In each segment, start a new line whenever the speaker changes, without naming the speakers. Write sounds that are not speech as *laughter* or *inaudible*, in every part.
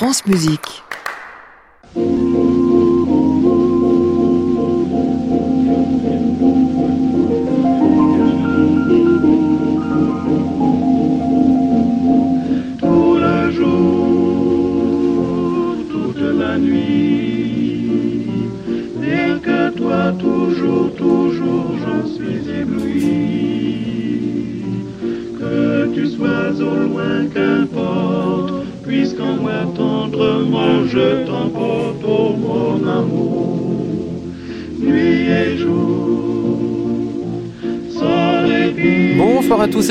France Musique.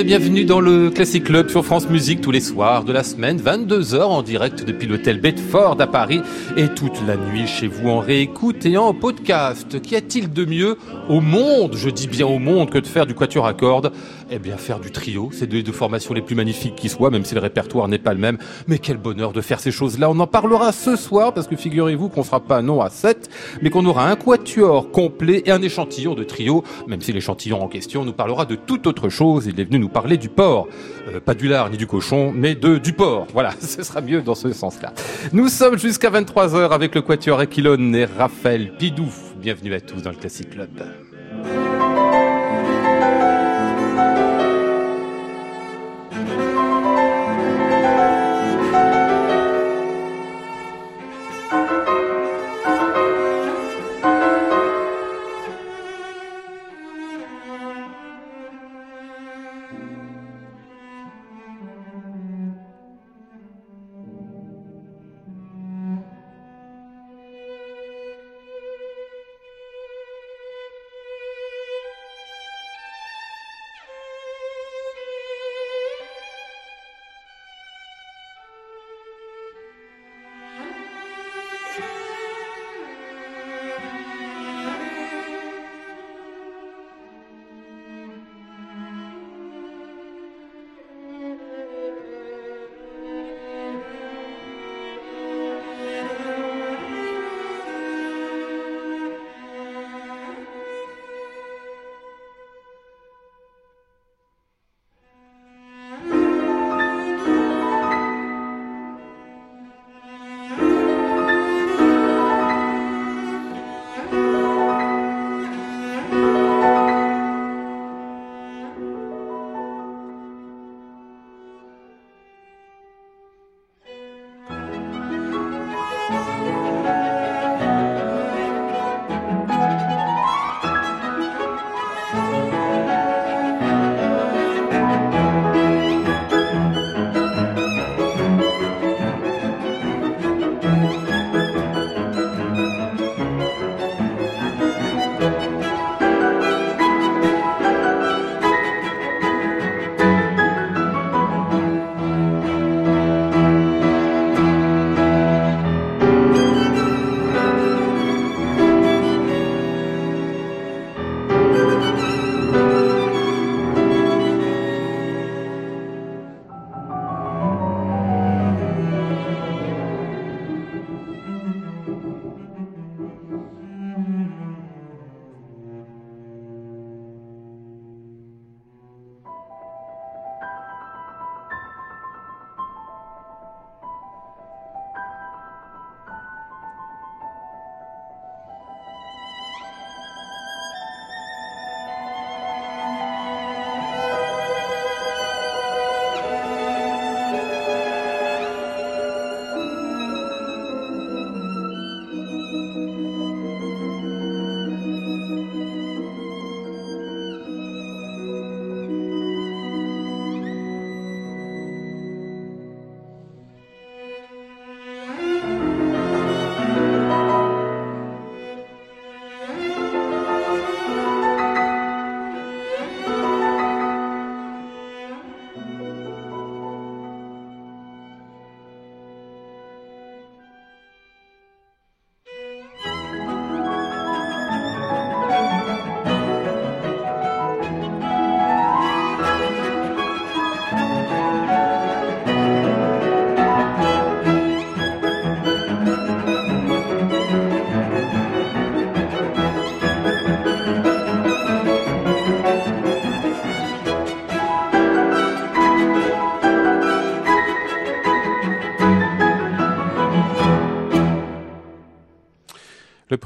Bienvenue dans le Classic Club sur France Musique tous les soirs de la semaine, 22h en direct depuis l'hôtel Bedford à Paris et toute la nuit chez vous en réécoute et en podcast. Qu'y a-t-il de mieux au monde, je dis bien au monde, que de faire du quatuor à cordes? Eh bien faire du trio, c'est deux, deux formations les plus magnifiques qui soient, même si le répertoire n'est pas le même. Mais quel bonheur de faire ces choses-là. On en parlera ce soir parce que figurez-vous qu'on fera pas non à 7, mais qu'on aura un quatuor complet et un échantillon de trio, même si l'échantillon en question nous parlera de toute autre chose. Il est venu nous parler du porc. Euh, pas du lard ni du cochon, mais de du porc. *laughs* Voilà, ce sera mieux dans ce sens-là. Nous sommes jusqu'à 23h avec le quatuor Aquilone et Raphaël Pidouf. Bienvenue à tous dans le Classic Club.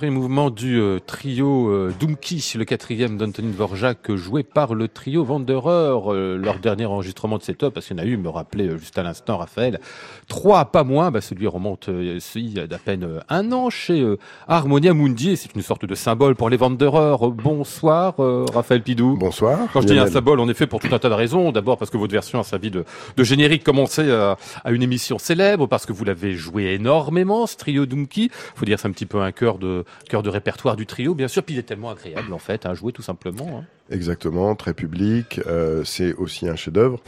Mouvement du euh, trio euh, Dumki, le quatrième d'Antonin Dvorak, joué par le trio Wanderer, euh, leur dernier enregistrement de cette œuvre, parce qu'il y en a eu, me rappelait juste à l'instant Raphaël. Trois, pas moins, bah, celui remonte ici d'à peine un an chez Harmonia Mundi, et c'est une sorte de symbole pour les Wanderers. Bonsoir Raphaël Pidou.
Bonsoir.
Quand je dis un symbole, en effet, pour tout un tas de raisons. D'abord parce que votre version a servi de, de générique commençait à, à, une émission célèbre, parce que vous l'avez joué énormément, ce trio Dumki. Faut dire c'est un petit peu un cœur de cœur de répertoire du trio, bien sûr. Puis il est tellement agréable en fait à jouer tout simplement. Hein.
Exactement, très public. Euh, c'est aussi un chef-d'œuvre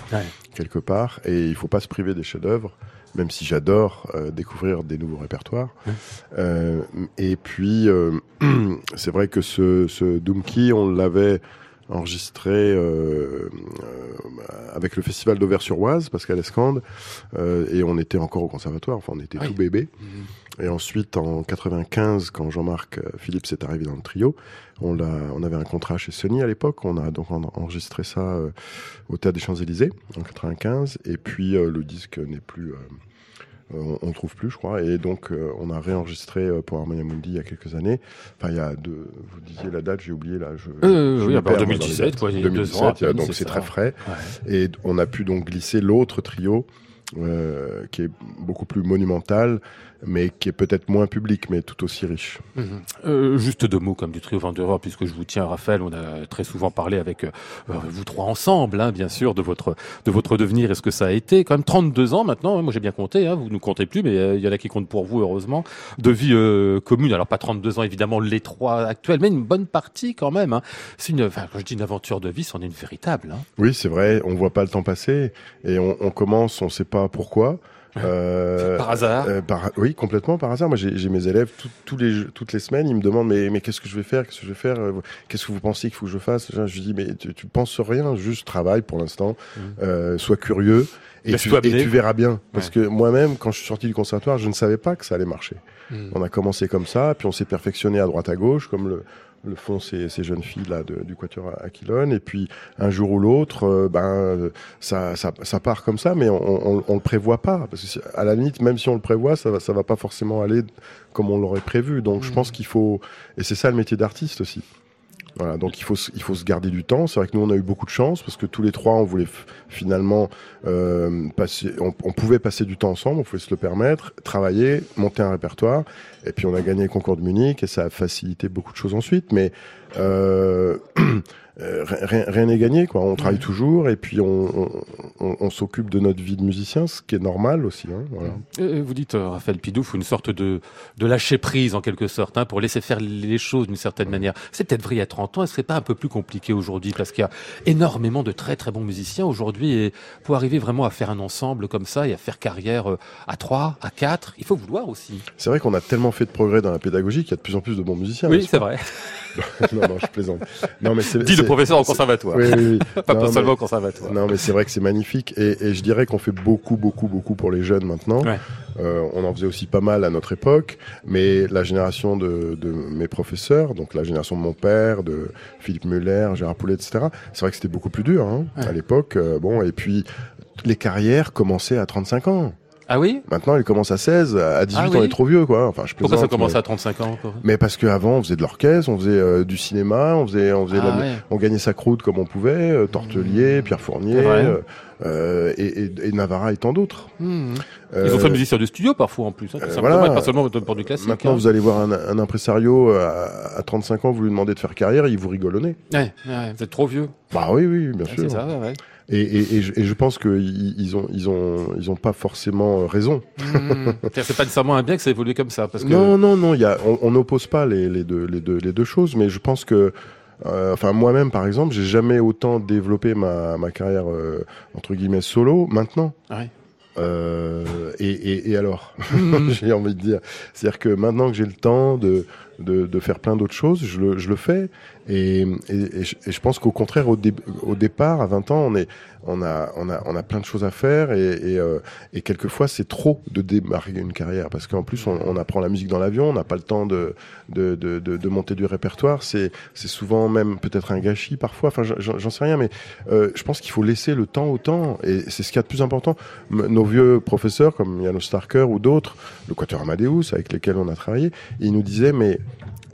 quelque part, et il faut pas se priver des chefs-d'œuvre. Même si j'adore euh, découvrir des nouveaux répertoires. Euh, et puis, *clears throat* c'est vrai que ce, ce Doomkey, on l'avait enregistré euh, euh, avec le festival d'Auvers-sur-Oise, Pascal Escande, euh, et on était encore au conservatoire, enfin on était tout bébé. Mhm. Et ensuite, en 95, quand Jean-Marc Philippe s'est arrivé dans le trio, on, a, on avait un contrat chez Sony à l'époque, on a donc enregistré ça au Théâtre des Champs-Élysées en 95, et puis le disque n'est plus euh, on ne trouve plus, je crois. Et donc, euh, on a réenregistré euh, pour Harmonia Mundi il y a quelques années. Enfin, il y a deux. Vous disiez la date, j'ai oublié là. Je,
je oui, 2017, quoi, 2017,
donc c'est très frais. Et on a pu donc glisser l'autre trio euh, qui est beaucoup plus monumental, mais qui est peut-être moins public, mais tout aussi riche.
Euh, juste deux mots comme du trio Vendeur, puisque je vous tiens, Raphaël, on a très souvent parlé avec euh, vous trois ensemble, hein, bien sûr, de votre de votre devenir et ce que ça a été. Quand même 32 ans maintenant, hein, moi j'ai bien compté, hein, vous ne comptez plus, mais il y en a qui comptent pour vous, heureusement, de vie commune. Alors pas 32 ans, évidemment, les trois actuels, mais une bonne partie quand même. C'est une, enfin, quand je dis une aventure de vie, c'en est une véritable.
Oui, c'est vrai, on voit pas le temps passer, et on, on commence, on sait pas pourquoi.
Euh, *laughs* par hasard euh,
Oui, complètement par hasard. Moi, j'ai mes élèves tous les, toutes les semaines, ils me demandent mais, mais qu'est-ce que je vais faire? Qu'est-ce que je vais faire? Qu'est-ce que vous pensez qu'il faut que je fasse? Je dis mais tu, tu penses rien, juste travaille pour l'instant, mmh. euh, sois curieux et tu, et tu, verras bien. Parce que moi-même, quand je suis sorti du conservatoire, je ne savais pas que ça allait marcher. Mmh. On a commencé comme ça, puis on s'est perfectionné à droite à gauche, comme le, le font ces, ces jeunes filles là de, du quatuor Aquilone et puis un jour ou l'autre euh, ben ça, ça, ça, part comme ça mais on, on, on, le prévoit pas. Parce que à la limite même si on le prévoit ça va ça va pas forcément aller comme on l'aurait prévu. Donc je mmh. pense qu'il faut et c'est ça le métier d'artiste aussi voilà, donc il faut, il faut se garder du temps. C'est vrai que nous, on a eu beaucoup de chance parce que tous les trois, on voulait finalement euh, passer, on, on, pouvait passer du temps ensemble, on pouvait se le permettre, travailler, monter un répertoire. Et puis on a gagné le concours de Munich et ça a facilité beaucoup de choses ensuite. Mais euh, *clears throat* Euh, rien n'est gagné quoi. On travaille toujours et puis on, on, on, s'occupe de notre vie de musicien ce qui est normal aussi hein, voilà.
Euh, vous dites euh, Raphaël Pidouf une sorte de, de lâcher prise en quelque sorte hein, pour laisser faire les choses d'une certaine manière. C'est peut-être vrai il y a 30 ans ce serait pas un peu plus compliqué aujourd'hui? Parce qu'il y a énormément de très très bons musiciens aujourd'hui et pour arriver vraiment à faire un ensemble comme ça et à faire carrière à 3 à 4 il faut vouloir aussi.
C'est vrai qu'on a tellement fait de progrès dans la pédagogie qu'il y a de plus en plus de bons musiciens
oui c'est vrai. *laughs*
Non, non, je plaisante. Non, mais c'est,
professeur au conservatoire.
Oui, oui,
oui. *laughs* Pas non, seulement au conservatoire.
Non, mais c'est vrai que c'est magnifique. Et, et je dirais qu'on fait beaucoup, beaucoup, beaucoup pour les jeunes maintenant. Ouais. Euh, on en faisait aussi pas mal à notre époque, mais la génération de, de, mes professeurs, donc la génération de mon père, de Philippe Muller, Gérard Poulet, etc. C'est vrai que c'était beaucoup plus dur hein, ouais. à l'époque. Euh, bon, et puis les carrières commençaient à 35 ans.
Ah oui
Maintenant, il commence à 16, à 18 ah oui on est trop vieux, quoi. Enfin, je
Pourquoi ça commence mais... à 35 ans encore
Mais parce qu'avant, on faisait de l'orchestre, on faisait euh, du cinéma, on faisait, on faisait, ah, la... ouais. on gagnait sa croûte comme on pouvait, euh, Tortelier, mmh. Pierre Fournier, euh, euh, et, et, et, Navarra et tant d'autres.
Mmh. Ils ont fait musicien de studio parfois en plus, hein, voilà. pas seulement pour du classique.
Maintenant, hein. vous allez voir un, un impresario à, à, 35 ans, vous lui demandez de faire carrière, il vous rigole au nez.
Ouais, ouais, vous êtes trop vieux.
Bah oui, oui, bien sûr.
C'est ça, ouais.
Et, et, et, je, et, je, pense qu'ils ils ont, ils ont, ils ont pas forcément raison. *laughs*
Mmh. c'est pas nécessairement un bien que ça évolue comme ça, parce que
non, non, non. Il y a, on n'oppose pas les, les, deux, les deux, les deux choses, mais je pense que, euh, enfin moi-même par exemple, j'ai jamais autant développé ma, ma carrière euh, entre guillemets solo maintenant. Euh, et, et, et, alors, mmh. *laughs* j'ai envie de dire, c'est-à-dire que maintenant que j'ai le temps de, de, faire plein d'autres choses, je le, fais. Et, je, pense qu'au contraire, au, dé, au départ, à 20 ans, on, a, plein de choses à faire et, euh, quelquefois, c'est trop de démarrer une carrière parce qu'en plus, on, apprend la musique dans l'avion, on n'a pas le temps de, monter du répertoire. C'est souvent même peut-être un gâchis parfois. Enfin, j'en sais rien, mais euh, je pense qu'il faut laisser le temps au temps et c'est ce qu'il y a de plus important. Nos vieux professeurs, comme Janos Starker ou d'autres, le Quatuor Amadeus avec lesquels on a travaillé, ils nous disaient mais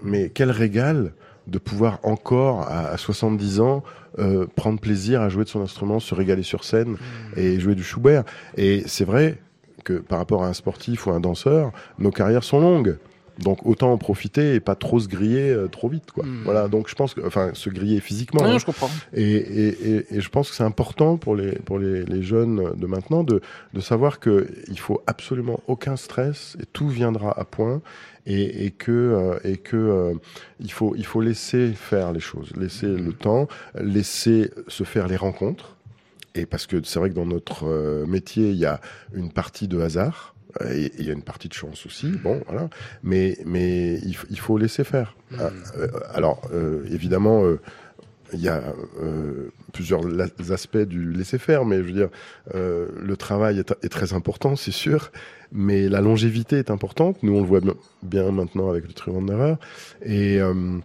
mais quel régal de pouvoir encore à, à 70 ans euh, prendre plaisir à jouer de son instrument, se régaler sur scène et jouer du Schubert. Et c'est vrai que par rapport à un sportif ou un danseur, nos carrières sont longues. Donc autant en profiter et pas trop se griller euh, trop vite, quoi.
Mm.
Voilà. Donc je pense que, enfin, se griller physiquement.
Non,
hein.
je comprends.
Et, et, et, et je pense que c'est important pour les, pour les, les jeunes de maintenant de, de savoir que il faut absolument aucun stress et tout viendra à point et, et que, euh, et que euh, il, faut, il faut laisser faire les choses, laisser le temps, laisser se faire les rencontres. Et parce que c'est vrai que dans notre euh, métier, il y a une partie de hasard. Et il y a une partie de chance aussi, bon, voilà. Mais, mais il, faut laisser faire. Ah, euh, alors, euh, évidemment, euh, il y a euh, plusieurs aspects du laisser-faire, mais je veux dire, le travail est, est très important, c'est sûr, mais la longévité est importante. Nous, on le voit bien, maintenant avec le Trio Wanderer, et, euh,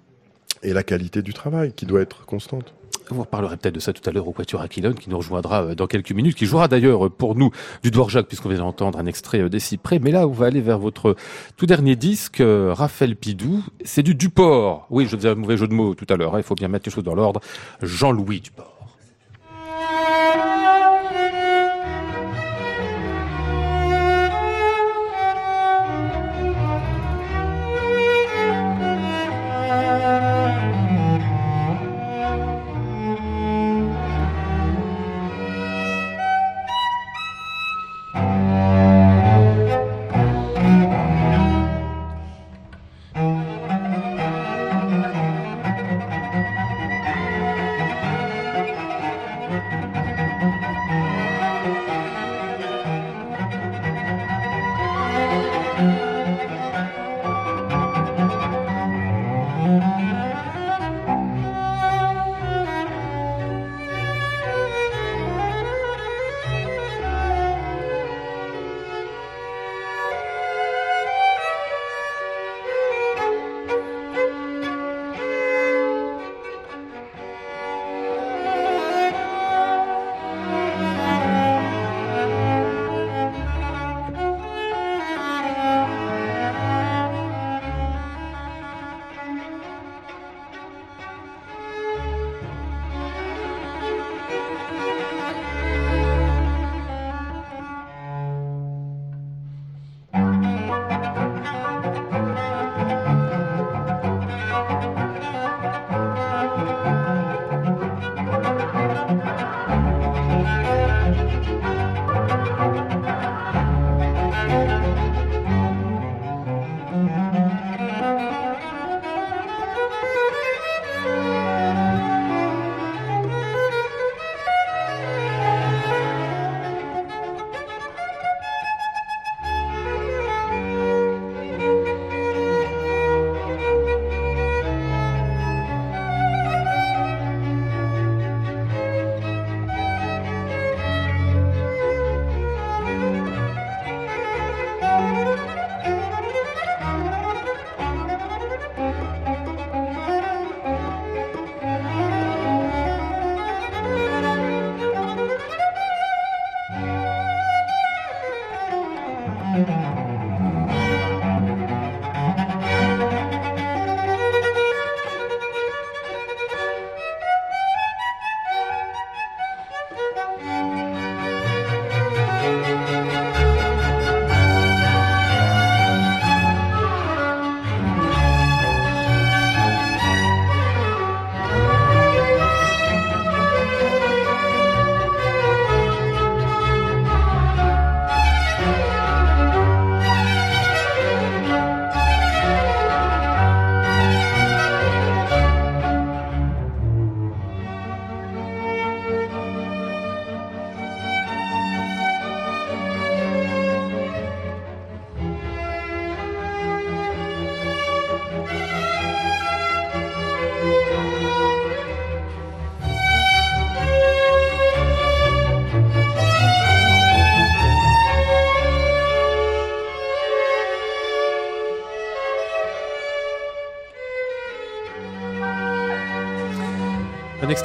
et la qualité du travail qui doit être constante.
Vous reparlerez peut-être de ça tout à l'heure au Quatuor Aquilone qui nous rejoindra euh, dans quelques minutes, qui jouera d'ailleurs euh, pour nous du Dvorak puisqu'on vient d'entendre un extrait des Cyprès. Mais là, on va aller vers votre tout dernier disque, Raphaël Pidou. C'est du Duport. Oui, je faisais un mauvais jeu de mots tout à l'heure. hein, Il faut bien mettre les choses dans l'ordre. Jean-Louis Duport.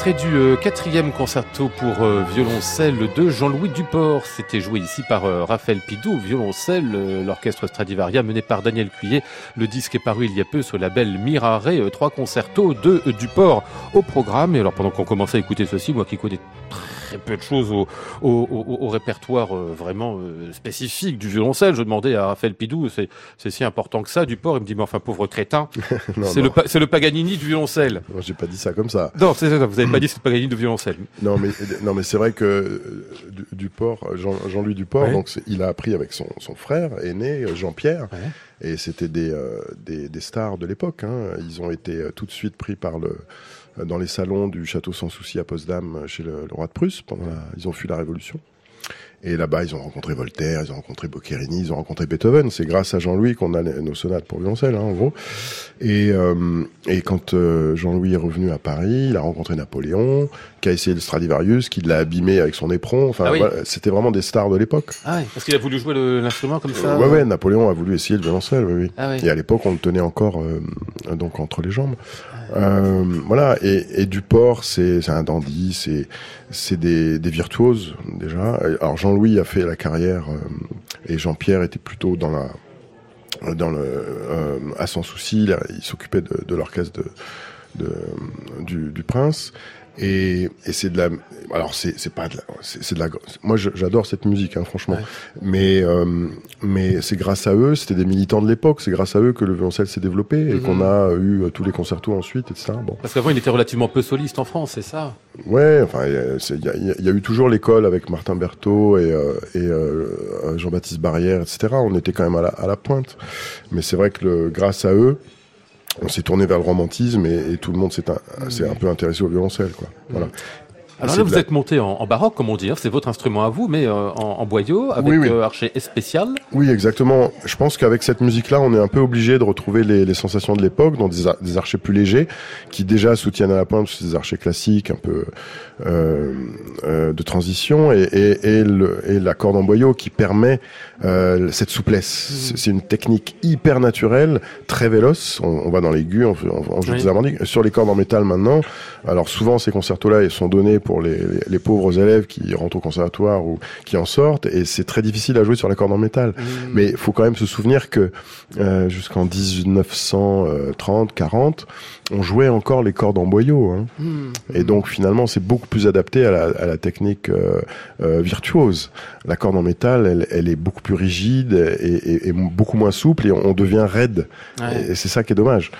Extrait du euh, quatrième concerto pour euh, violoncelle de Jean-Louis Duport. C'était joué ici par euh, Raphaël Pidou, violoncelle, l'orchestre Stradivaria mené par Daniel Cuillet. Le disque est paru il y a peu sur le label Mirare, trois concertos de Duport au programme. Et alors pendant qu'on commençait à écouter ceci, moi qui connais très peu de choses au, au, au- au répertoire euh, vraiment euh, spécifique du violoncelle, je demandais à Raphaël Pidou, c'est si important que ça, Duport Il me dit, mais enfin pauvre crétin, *laughs*
Non,
c'est
non.
le, le Paganini du violoncelle.
Moi, J'ai pas dit ça comme ça.
Non, c'est ça, vous avez pas dit c'est le Paganini du violoncelle.
Non, mais non, mais c'est vrai que euh, Du- Duport, Jean- Jean-Louis Duport,
Ouais.
donc il a appris avec son, son frère aîné Jean-Pierre,
Ouais.
et c'était des, euh, des des stars de l'époque. hein. Ils ont été tout de suite pris par le dans les salons du château sans souci à Potsdam euh, chez le, le roi de Prusse pendant la, ils ont fui la Révolution. Et là-bas, ils ont rencontré Voltaire, ils ont rencontré Boccherini, ils ont rencontré Beethoven. C'est grâce à Jean-Louis qu'on a nos sonates pour violoncelle, hein, en gros. Et, euh, et quand euh, Jean-Louis est revenu à Paris, il a rencontré Napoléon, qui a essayé le Stradivarius, qui l'a abîmé avec son éperon. Enfin,
Ah oui.
voilà, c'était vraiment des stars de l'époque.
Ah ouais, parce qu'il a voulu jouer l'instrument comme ça.
ouais, ouais, Napoléon a voulu essayer le violoncelle, oui, oui.
Ah.
Et à l'époque, on le tenait encore euh, donc entre les jambes. Euh, voilà. Et, et Duport, c'est un dandy, c'est c'est des, des virtuoses déjà. Alors Jean-Louis a fait la carrière euh, et Jean-Pierre était plutôt dans la dans le euh, à sans souci. Il s'occupait de, de l'orchestre de, de du, du prince. Et, et c'est de la alors c'est c'est pas de la c'est de la moi j'adore cette musique hein, franchement.
Ouais.
mais euh, mais c'est grâce à eux c'était des militants de l'époque c'est grâce à eux que le violoncelle s'est développé et
Mhm.
qu'on a eu euh, tous les concertos ensuite etc bon.
Parce qu'avant, il était relativement peu soliste en France, c'est ça?
Ouais enfin il y a- y, y eu toujours l'école avec Martin Berthaud et euh, et euh, Jean-Baptiste Barrière etc on était quand même à la, à la pointe. Mais c'est vrai que le, grâce à eux on s'est tourné vers le romantisme et, tout le monde s'est un, un peu intéressé au violoncelle quoi. Voilà
Alors là, vous
la-
êtes monté en, en baroque, comme on dit. hein. C'est votre instrument à vous, mais euh, en, en boyau, avec
Oui, oui.
euh, archet spécial.
Oui, exactement. Je pense qu'avec cette musique-là, on est un peu obligé de retrouver les, les sensations de l'époque, dans des, des archers plus légers, qui déjà soutiennent à la pointe, des archers classiques, un peu euh, euh, de transition, et, et, et, le, et la corde en boyau qui permet euh, cette souplesse. C'est- C'est une technique hyper naturelle, très véloce. On, on va dans l'aigu, on, on, on joue
Oui.
des harmoniques. Sur les cordes en métal maintenant, alors souvent ces concertos-là, ils sont donnés pour les, les, les pauvres élèves qui rentrent au conservatoire ou qui en sortent, et c'est très difficile à jouer sur la corde en métal. Mais il faut quand même se souvenir que euh, jusqu'en 1930, 40, on jouait encore les cordes en boyau. Hein.
Hmm.
Et donc finalement, c'est beaucoup plus adapté à la, à la technique euh, euh, virtuose. La corde en métal, elle, elle est beaucoup plus rigide et, et- et beaucoup moins souple et on devient raide.
Ouais.
Et, et c'est ça qui est dommage.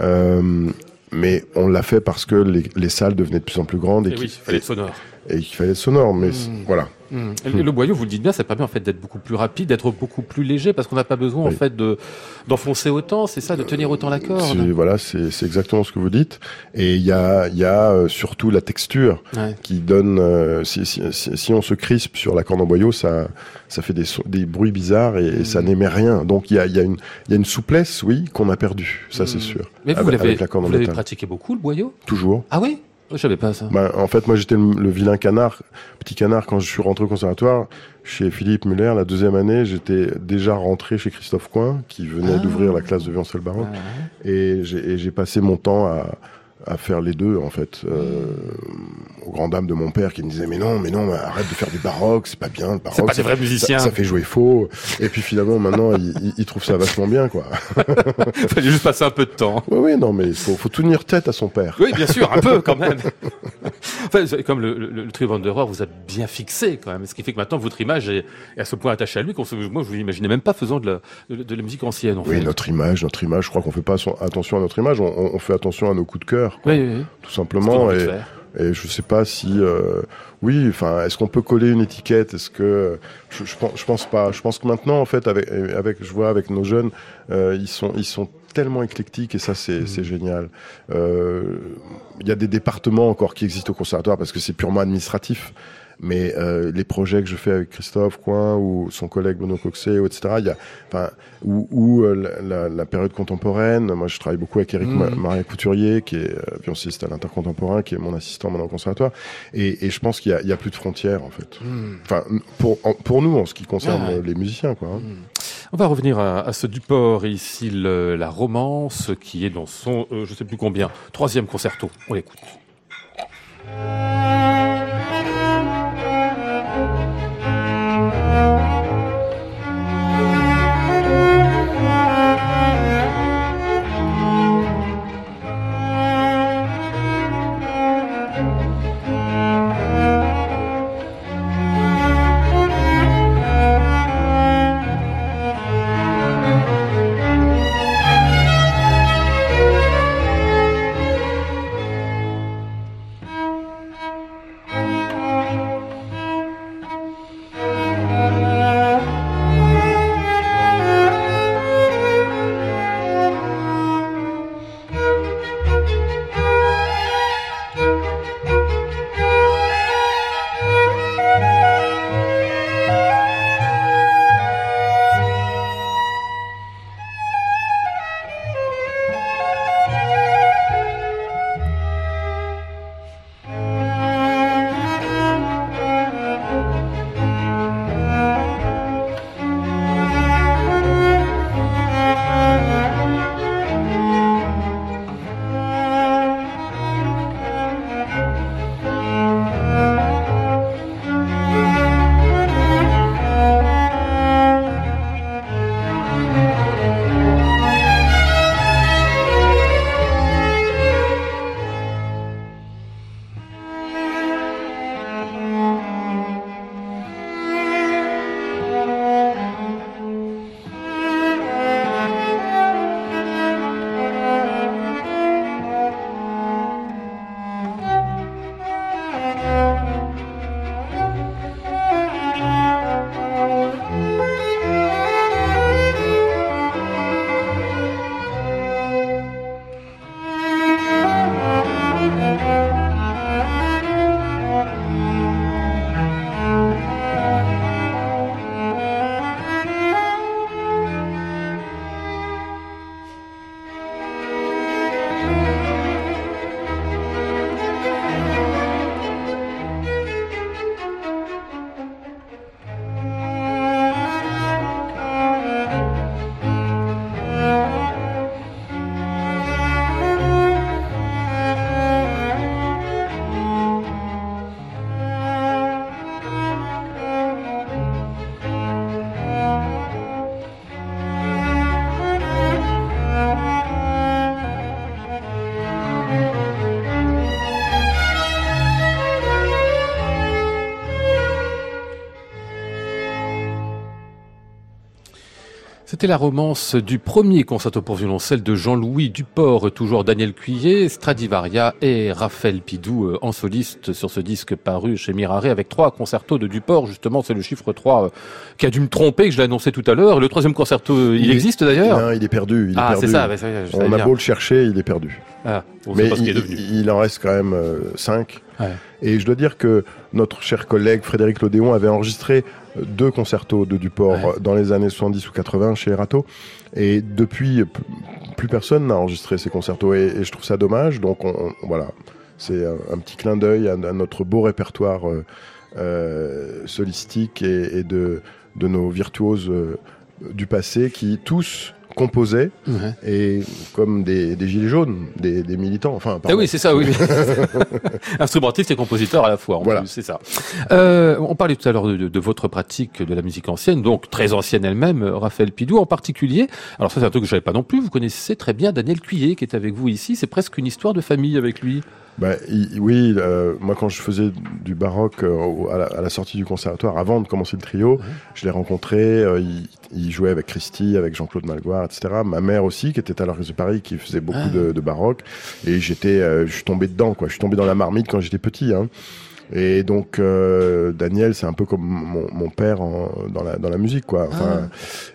Euh, mais on l'a fait parce que les, les salles devenaient de plus en plus grandes et
Et
qu'il
oui, sonore.
Et qu'il fallait être sonore. Mais
Mm.
voilà.
Et le boyau, vous le dites bien, ça permet en fait d'être beaucoup plus rapide, d'être beaucoup plus léger, parce qu'on n'a pas besoin en fait de d'enfoncer autant, c'est ça, de tenir autant la corde.
Voilà, c'est exactement ce que vous dites. Et il y a, il y a euh, surtout la texture
Ouais.
qui donne. euh, si, si, si, si on se crispe sur la corde en boyau, ça, ça fait des, bruits bizarres et, et ça
Mm.
n'émet rien. Donc il y a, il y, a une- y a une souplesse, oui, qu'on a perdue. Ça, c'est
Mm.
sûr.
Mais vous, l'avez pratiqué beaucoup, le boyau?
Toujours.
Ah oui? Je savais pas ça.
Ben, en fait, moi, j'étais le, le vilain canard, petit canard, quand je suis rentré au conservatoire chez Philippe Muller. La deuxième année, j'étais déjà rentré chez Christophe Coin, qui venait
Ah.
d'ouvrir la classe de. Et j'ai et j'ai passé mon temps à, à faire les deux, en fait. Euh, aux grandes dames de mon père qui me disaient, mais non, mais non, arrête de faire du baroque, c'est pas bien, le baroque.
C'est pas
ça
des vrais
fait-
musiciens.
Ça, ça fait jouer faux. Et puis finalement, maintenant, il, il, il trouve ça vachement bien, quoi. *laughs*
Fallait juste passer un peu de temps.
Oui, oui, non, mais il faut, faut tenir tête à son père.
Oui, bien sûr, un peu quand même. Enfin, comme le, le, le trio Wanderer vous a bien fixé quand même, ce qui fait que maintenant votre image est, est à ce point attachée à lui qu'on se, moi je vous imaginais même pas faisant de la, de, de la musique ancienne en
Oui,
fait.
notre image, notre image, je crois qu'on fait pas attention à notre image, on, on- fait attention à nos coups de cœur,
Oui, oui, oui.
tout simplement. Et, et je sais pas si, euh, oui, enfin, est-ce qu'on peut coller une étiquette Est-ce que je, je, pense, je pense pas. Je pense que maintenant, en fait, avec, avec, je vois avec nos jeunes, euh, ils sont, ils sont tellement éclectiques et ça, c'est,
Mhm.
génial. Euh, Il y a des départements encore qui existent au conservatoire parce que c'est purement administratif. Mais euh, les projets que je fais avec Christophe Coin ou son collègue Bruno Coxet, etc., il y a, enfin, ou, ou euh, la, période contemporaine. Moi, je travaille beaucoup avec Eric. Ma- Maria Couturier, qui est euh, violoncelliste à l'intercontemporain, qui est mon assistant maintenant au conservatoire. Et, et je pense qu'il y a, plus de frontières, en fait.
Hmm.
Enfin, pour, en- pour nous, en ce qui concerne
Ouais.
euh, les musiciens, quoi. hein.
On va revenir à, à ce Duport et ici le- la romance qui est dans son, euh, je sais plus combien, troisième concerto. On l'écoute. C'était la romance du premier concerto pour violoncelle de Jean-Louis Duport, toujours Daniel Cuillet, Stradivaria et Raphaël Pidou euh, en soliste sur ce disque paru chez Mirare avec trois concertos de Duport. Justement, c'est le chiffre 3 euh, qui a dû me tromper, que je l'ai annoncé tout à l'heure. Le troisième concerto, il, existe d'ailleurs
il est perdu. Il est
Ah, c'est ça,
On a beau le chercher, il est perdu.
Ah, on sait
Mais
pas ce qu'il est
il,
devenu.
il en reste quand même 5.
Ouais.
Et je dois dire que notre cher collègue Frédéric Lodéon avait enregistré euh, deux concertos de Duport
Ouais.
euh, dans les années 70 ou 80 chez Erato. Et depuis, p- plus personne n'a enregistré ces concertos. Et, et je trouve ça dommage. Donc on, on- voilà, c'est un, un petit clin d'œil à, à notre beau répertoire euh, euh, solistique et, et de, de nos virtuoses euh, du passé qui tous composaient
Ouais.
et comme des, des gilets jaunes, des, des militants. Enfin,
Ah oui, c'est ça, oui. *laughs* Instrumentiste et compositeur à la fois. en
Voilà.
c'est ça. Euh, on parlait tout à l'heure de, de- de votre pratique de la musique ancienne, donc très ancienne elle-même, Raphaël Pidou en particulier. Alors ça, c'est un truc que je savais pas non plus. Vous connaissez très bien Daniel Cuillet qui est avec vous ici. C'est presque une histoire de famille avec lui.
Bah, il- oui, euh, moi quand je faisais du baroque euh, au- à, la, à la sortie du conservatoire, avant de commencer le trio, je l'ai rencontré, euh, il, il jouait avec Christy, avec Jean-Claude Malgoire, etc. Ma mère aussi, qui était à l'Orchestre de Paris, qui faisait beaucoup
Ah.
de, de baroque, et j'étais, euh, je suis tombé dedans, quoi. Je suis tombé dans la marmite quand j'étais petit, hein. Et donc euh, Daniel, c'est un peu comme mon, mon père en- dans, la, dans la musique, quoi. Enfin,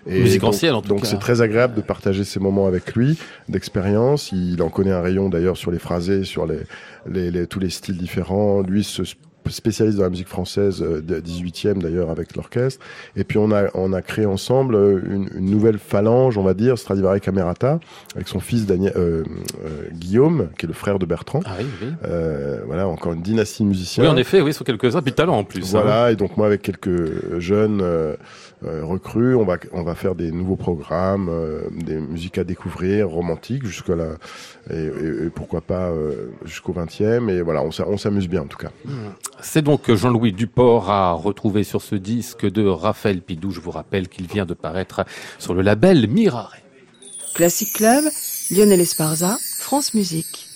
et
Ah. Musique
donc-
ancienne, en tout
Donc
cas.
c'est très agréable de partager ces moments avec lui, d'expérience. Il en connaît un rayon d'ailleurs sur les phrasés, sur les, les, les- tous les styles différents. Lui se spécialiste dans la musique française, euh, de 18e d'ailleurs avec l'orchestre. Et puis on a, on a créé ensemble euh, une, une nouvelle phalange, on va dire, Stradivari Camerata, avec son fils Daniel, euh, euh, Guillaume, qui est le frère de Bertrand.
Ah oui, oui.
Euh, voilà, encore une dynastie de musiciens.
Oui, en effet, oui, ils sont quelques-uns, puis de talent en plus. hein.
Voilà, et donc moi avec quelques jeunes euh, euh, recrues, on va on va faire des nouveaux programmes, euh, des musiques à découvrir, romantiques jusqu'à la et, et- et pourquoi pas euh, jusqu'au 20e et voilà, on s'a- on s'amuse bien en tout cas.
C'est donc Jean-Louis Duport à retrouver sur ce disque de Raphaël Pidou. Je vous rappelle qu'il vient de paraître sur le label Mirare.
Classic Club, Lionel Esparza, France Musique.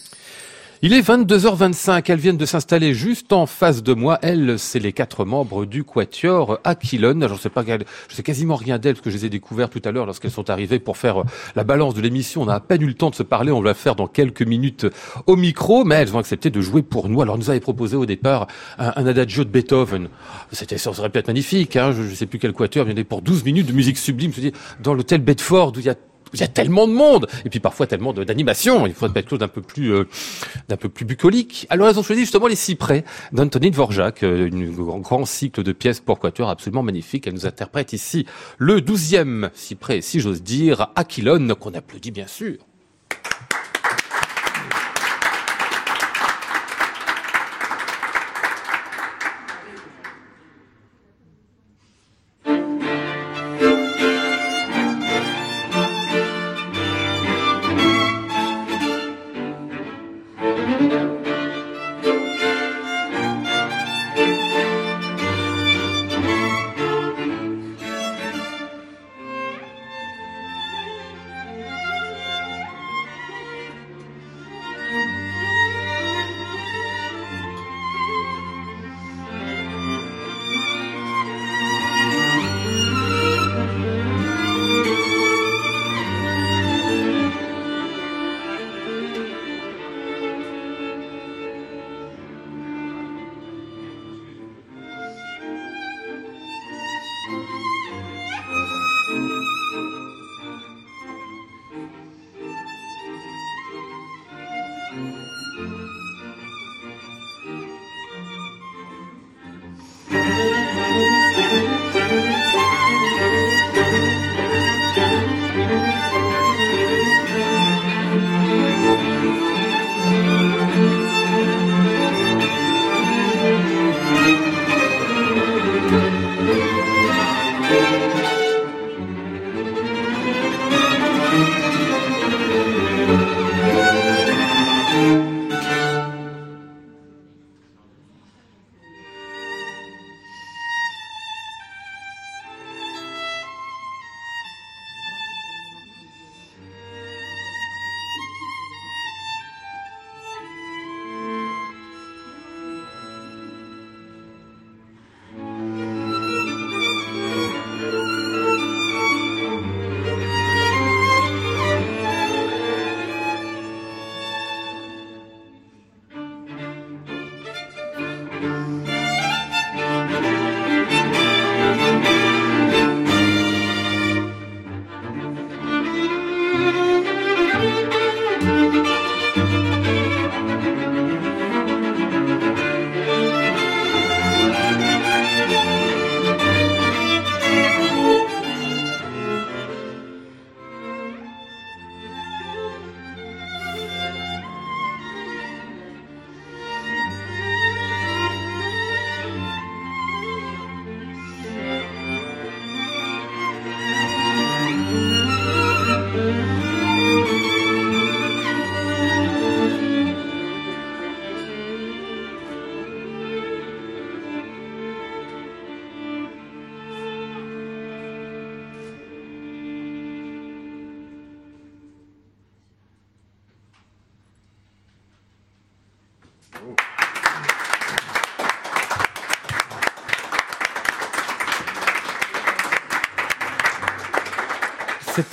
Il est 22h25, elles viennent de s'installer juste en face de moi. Elles, c'est les quatre membres du Quatuor Aquilone. Je sais pas, je sais quasiment rien d'elles parce que je les ai découvertes tout à l'heure lorsqu'elles sont arrivées pour faire euh, la balance de l'émission. On a à peine eu le temps de se parler. On va le faire dans quelques minutes au micro, mais elles ont accepté de jouer pour nous. Alors, nous avait proposé au départ un, adagio de Beethoven. C'était, ça serait peut-être magnifique, hein. Je, je sais plus quel Quatuor. Avait pour 12 minutes de musique sublime. Je me dis, dans l'hôtel Bedford où il y a il y a tellement de monde et puis parfois tellement d'animation. Il faut quelque chose d'un peu plus euh, d'un peu plus bucolique. Alors elles ont choisi justement les cyprès d'Anthony Dvorak, euh, une grand, grand cycle de pièces pour quatuor absolument magnifique. Elle nous interprète ici le douzième cyprès, si j'ose dire, Aquilone, qu'on applaudit bien sûr.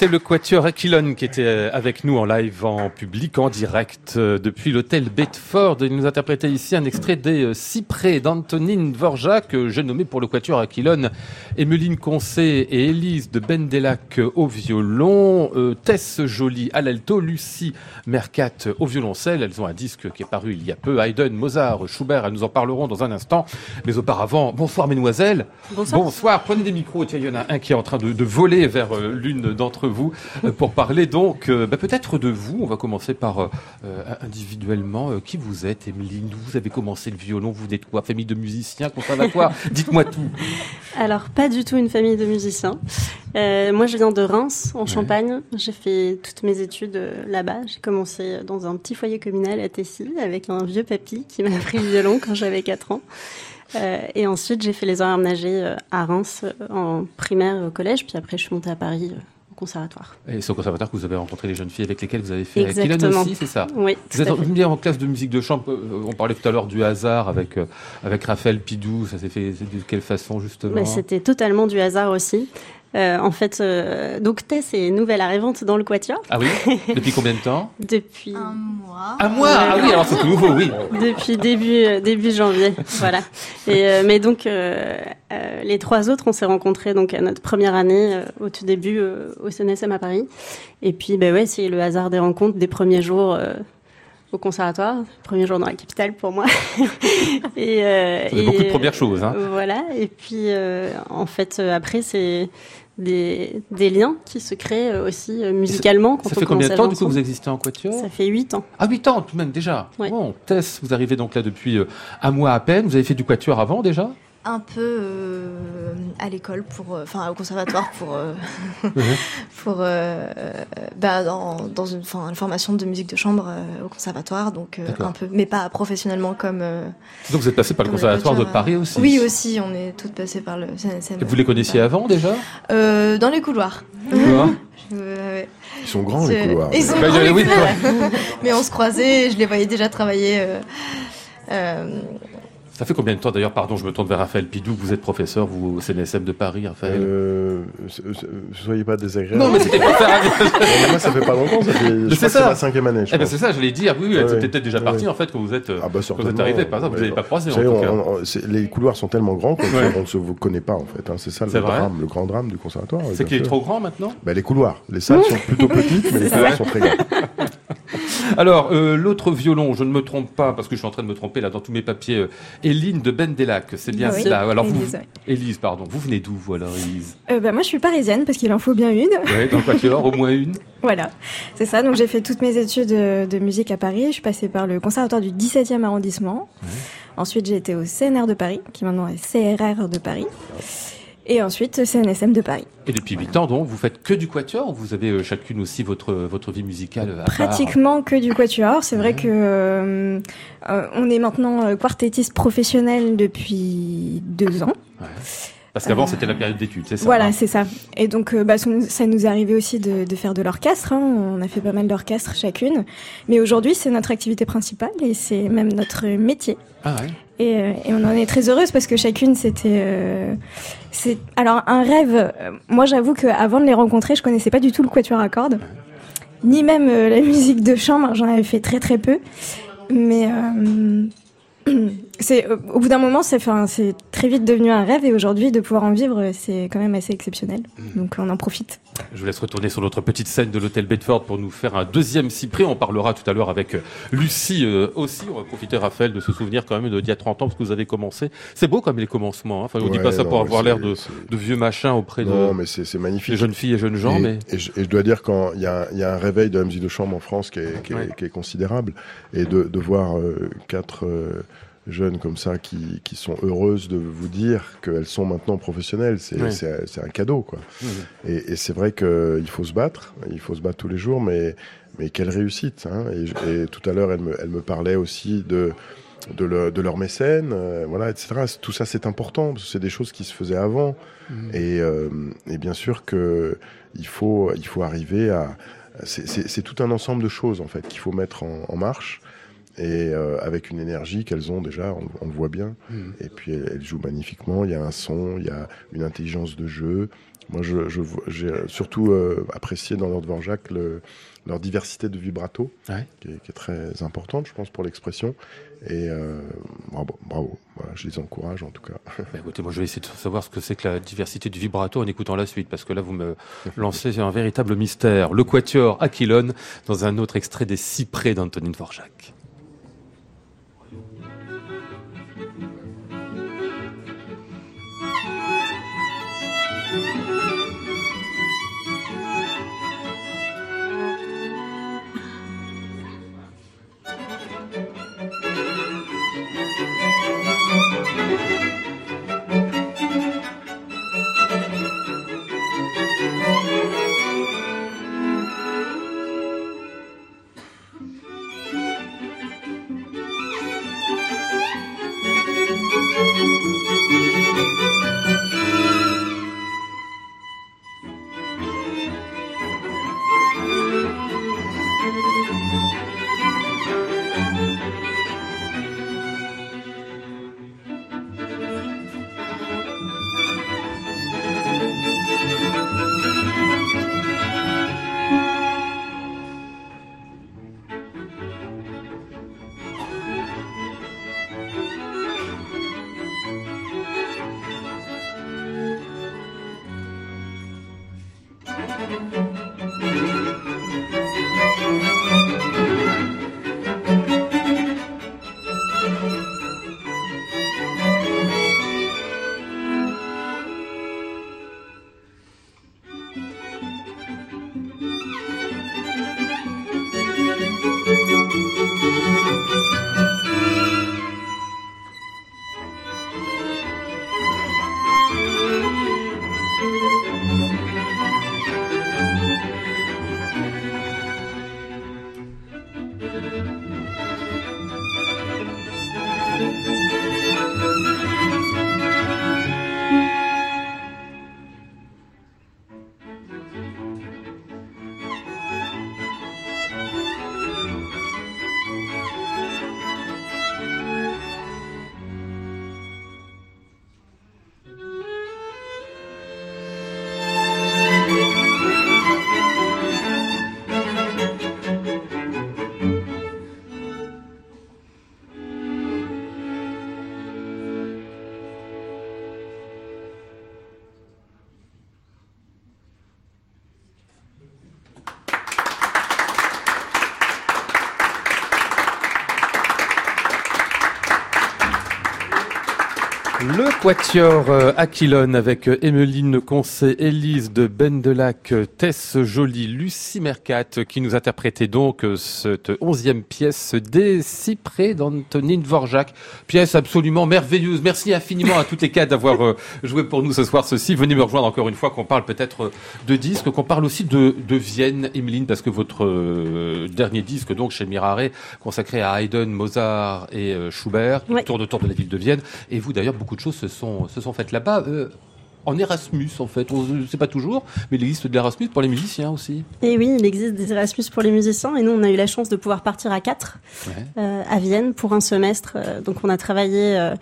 C'était le quatuor Aquilon qui était euh, avec nous en live, en public, en direct, euh, depuis l'hôtel Bedford. Il nous interprétait ici un extrait des euh, Cyprès d'Antonine Dvorak, j'ai nommé pour le quatuor Aquilon, Emeline Concé et Élise de Bendelac au violon, Tess Joly à l'alto, Lucie Mercat au violoncelle. Elles ont un disque qui est paru il y a peu, Haydn, Mozart, Schubert, elles nous en parleront dans un instant. Mais auparavant, bonsoir mesdemoiselles.
Bonsoir.
Bonsoir, prenez des micros. Tiens, il y en a un qui est en train de, de voler vers l'une d'entre vous euh, pour parler donc euh, bah, peut-être de vous. On va commencer par euh, individuellement. qui vous êtes, Emeline Vous avez commencé le violon, vous êtes quoi? Famille de musiciens, conservatoire *laughs* Dites-moi tout.
Alors, pas du tout une famille de musiciens. moi, je viens de Reims, en Champagne. J'ai fait toutes mes études là-bas. J'ai commencé dans un petit foyer communal à Tessy avec un vieux papy qui m'a appris le violon quand j'avais 4 ans. et ensuite, j'ai fait les horaires nagés à Reims en primaire au collège, puis après je suis montée à Paris conservatoire.
Et c'est au conservatoire que vous avez rencontré les jeunes filles avec lesquelles vous avez fait Exactement. aussi, c'est ça
Oui.
Vous êtes en, en classe de musique de chambre. Euh, on parlait tout à l'heure du hasard avec, euh, avec Raphaël Pidou. Ça s'est fait de quelle façon justement
C'était totalement du hasard aussi. Euh, en fait, euh, donc Tess est nouvelle arrivante dans le Quatuor.
Ah oui *laughs* Depuis combien de temps
Depuis
un mois.
Un mois Ah oui, alors c'est tout nouveau, oui.
Depuis début euh, début janvier, *laughs* voilà. Et euh, mais donc les trois autres, on s'est rencontrés donc à notre première année au tout début au CNSM à Paris. Et puis ben ouais, c'est le hasard des rencontres des premiers jours au conservatoire, premier jour dans la capitale pour moi. *laughs*
et, euh, et, beaucoup de premières choses. Hein.
Voilà. Et puis, euh, en fait, après, c'est des, des, liens qui se créent euh, aussi euh, musicalement.
Quand ça fait combien de temps du coup vous existez en quatuor?
Ça fait 8 ans.
Ah 8 ans tout de même déjà. Bon, Tess, vous arrivez donc là depuis un mois à peine. Vous avez fait du quatuor avant déjà?
Un peu euh, à l'école pour euh, enfin au conservatoire pour euh, *laughs* pour bah, dans, dans une, une, formation de musique de chambre au conservatoire donc un peu mais pas professionnellement comme
donc vous êtes passé par le conservatoire de Paris aussi
oui aussi on est toutes passées par le CNSM.
Vous les connaissiez avant déjà
dans les couloirs. *laughs*
Ils sont grands les couloirs.
ils sont grands, les couloirs. *laughs* mais on se croisait je les voyais déjà travailler
ça fait combien de temps d'ailleurs, pardon, je me tourne vers Raphaël Pidou, vous êtes professeur, vous au CNSM de Paris, Raphaël?
Euh, Soyez pas désagréable.
Non, mais c'était pour faire *laughs*
Moi, ça fait pas longtemps, ça fait, je
c'est ça.
la cinquième année.
Eh ben, c'est ça, je l'ai dit, ah, oui, oui, c'était peut-être déjà parti en fait quand vous êtes, ah bah, quand vous êtes arrivé, par exemple, vous n'avez pas croisé en tout cas.
les couloirs sont tellement grands qu'on ne se connaît pas en fait. Hein. C'est ça le drame, le grand drame du conservatoire.
C'est qu'il est trop grand maintenant?
Bah, Les couloirs. Les salles sont plutôt petites, mais *laughs* les couloirs sont très grands. *laughs*
Alors, euh, l'autre violon, je ne me trompe pas, parce que je suis en train de me tromper là dans tous mes papiers, euh, Eline de Bendelac, c'est bien cela. Alors, vous, Élise, pardon, vous venez d'où, vous alors, Élise?
Euh, bah, Moi, je suis parisienne, parce qu'il en faut bien une.
Oui, dans le quatuor, au moins une. *laughs*
Voilà, c'est ça. Donc, j'ai fait toutes mes études de musique à Paris. Je suis passée par le conservatoire du 17e arrondissement. Ensuite, j'ai été au CNR de Paris, qui maintenant est CRR de Paris. Et ensuite, CNSM de Paris.
Et depuis 8 ans, donc, vous faites que du quatuor ou vous avez euh, chacune aussi votre, votre vie musicale à
Pratiquement que du quatuor. C'est vrai que euh, euh, on est maintenant quartettiste professionnel depuis deux ans. Ouais.
Parce qu'avant, c'était la période d'études, c'est ça
Voilà, hein c'est ça. Et donc, bah, ça nous est arrivé aussi de, de faire de l'orchestre. Hein. On a fait pas mal d'orchestres chacune. Mais aujourd'hui, c'est notre activité principale et c'est même notre métier.
Ah ouais.
Et, et, on en est très heureuse parce que chacune, c'était. Euh, c'est alors un rêve. Euh, moi, j'avoue qu'avant de les rencontrer, je connaissais pas du tout le quatuor à cordes, ni même euh, la *laughs* musique de chambre. J'en avais fait très très peu. Mais euh, *clears throat* c'est au bout d'un moment, c'est c'est très vite devenu un rêve et aujourd'hui de pouvoir en vivre, c'est quand même assez exceptionnel. Mm. Donc on en profite.
Je vous laisse retourner sur notre petite scène de l'hôtel Bedford pour nous faire un deuxième cyprès. On parlera tout à l'heure avec euh, Lucie euh, aussi. On va profiter, Raphaël, de se souvenir quand même d'il y a 30 ans parce que vous avez commencé. C'est beau comme les commencements. Hein. Enfin, on ne dit pas ça pour avoir l'air de, de, vieux machins auprès
non, mais c'est magnifique.
de jeunes filles et jeunes gens.
Et,
mais...
et, je, et, je, dois dire qu'il y, y, a un réveil de la musique de chambre en France qui est, qui est, ouais. qui est considérable et de, de voir euh, quatre euh, jeunes comme ça qui, qui, sont heureuses de vous dire qu'elles sont maintenant professionnelles. C'est oui. un cadeau, quoi. Et, et c'est vrai qu'il faut se battre, il faut se battre tous les jours, mais, mais quelle réussite. Hein et, et, tout à l'heure, elle me, elle me parlait aussi de, de, le, de leur mécène, euh, voilà, etc. Tout ça, c'est important, parce que c'est des choses qui se faisaient avant. Mmh. Et, euh, et, bien sûr que il faut, il faut arriver à... C'est tout un ensemble de choses, en fait, qu'il faut mettre en, en marche et euh, avec une énergie qu'elles ont déjà, on, on le voit bien.
Hmm.
Et puis elles, elles jouent magnifiquement. Il y a un son, il y a une intelligence de jeu. Moi, je, je vois- j'ai surtout euh, apprécié dans leur Dvorak le, leur diversité de vibrato,
Ouais.
qui, est, qui est très importante, je pense, pour l'expression. Et euh, bravo, bravo. Voilà, je les encourage en tout cas. *laughs*
Bah, écoutez, moi je vais essayer de savoir ce que c'est que la diversité du vibrato en écoutant la suite, parce que là vous me *laughs* lancez sur un véritable mystère. Le quatuor Aquilone dans un autre extrait des Cyprès d'Antonin Dvorak. Le quatuor euh, Aquilone avec euh, Emeline Concé, Élise de Bendelac, euh, Tess Joly, Lucie Mercat qui nous interprétait donc euh, cette onzième pièce des Cyprès d'Antonine Dvorak. Pièce absolument merveilleuse. Merci infiniment à toutes les quatre d'avoir euh, joué pour nous ce soir ceci. Venez me rejoindre encore une fois qu'on parle peut-être euh, de disques, qu'on parle aussi de, de Vienne, Emeline, parce que votre euh, dernier disque donc chez Mirare consacré à Haydn, Mozart et euh, Schubert,
Ouais.
tour de tour de la ville de Vienne. Et vous d'ailleurs, beaucoup de choses se sont, se sont faites là-bas. euh, en Erasmus, en fait, on ne sait pas toujours, mais il existe de l'Erasmus pour les musiciens aussi.
Et oui, il existe des Erasmus pour les musiciens et nous, on a eu la chance de pouvoir partir à quatre
Ouais.
euh, à Vienne pour un semestre. Euh, donc, on a travaillé euh,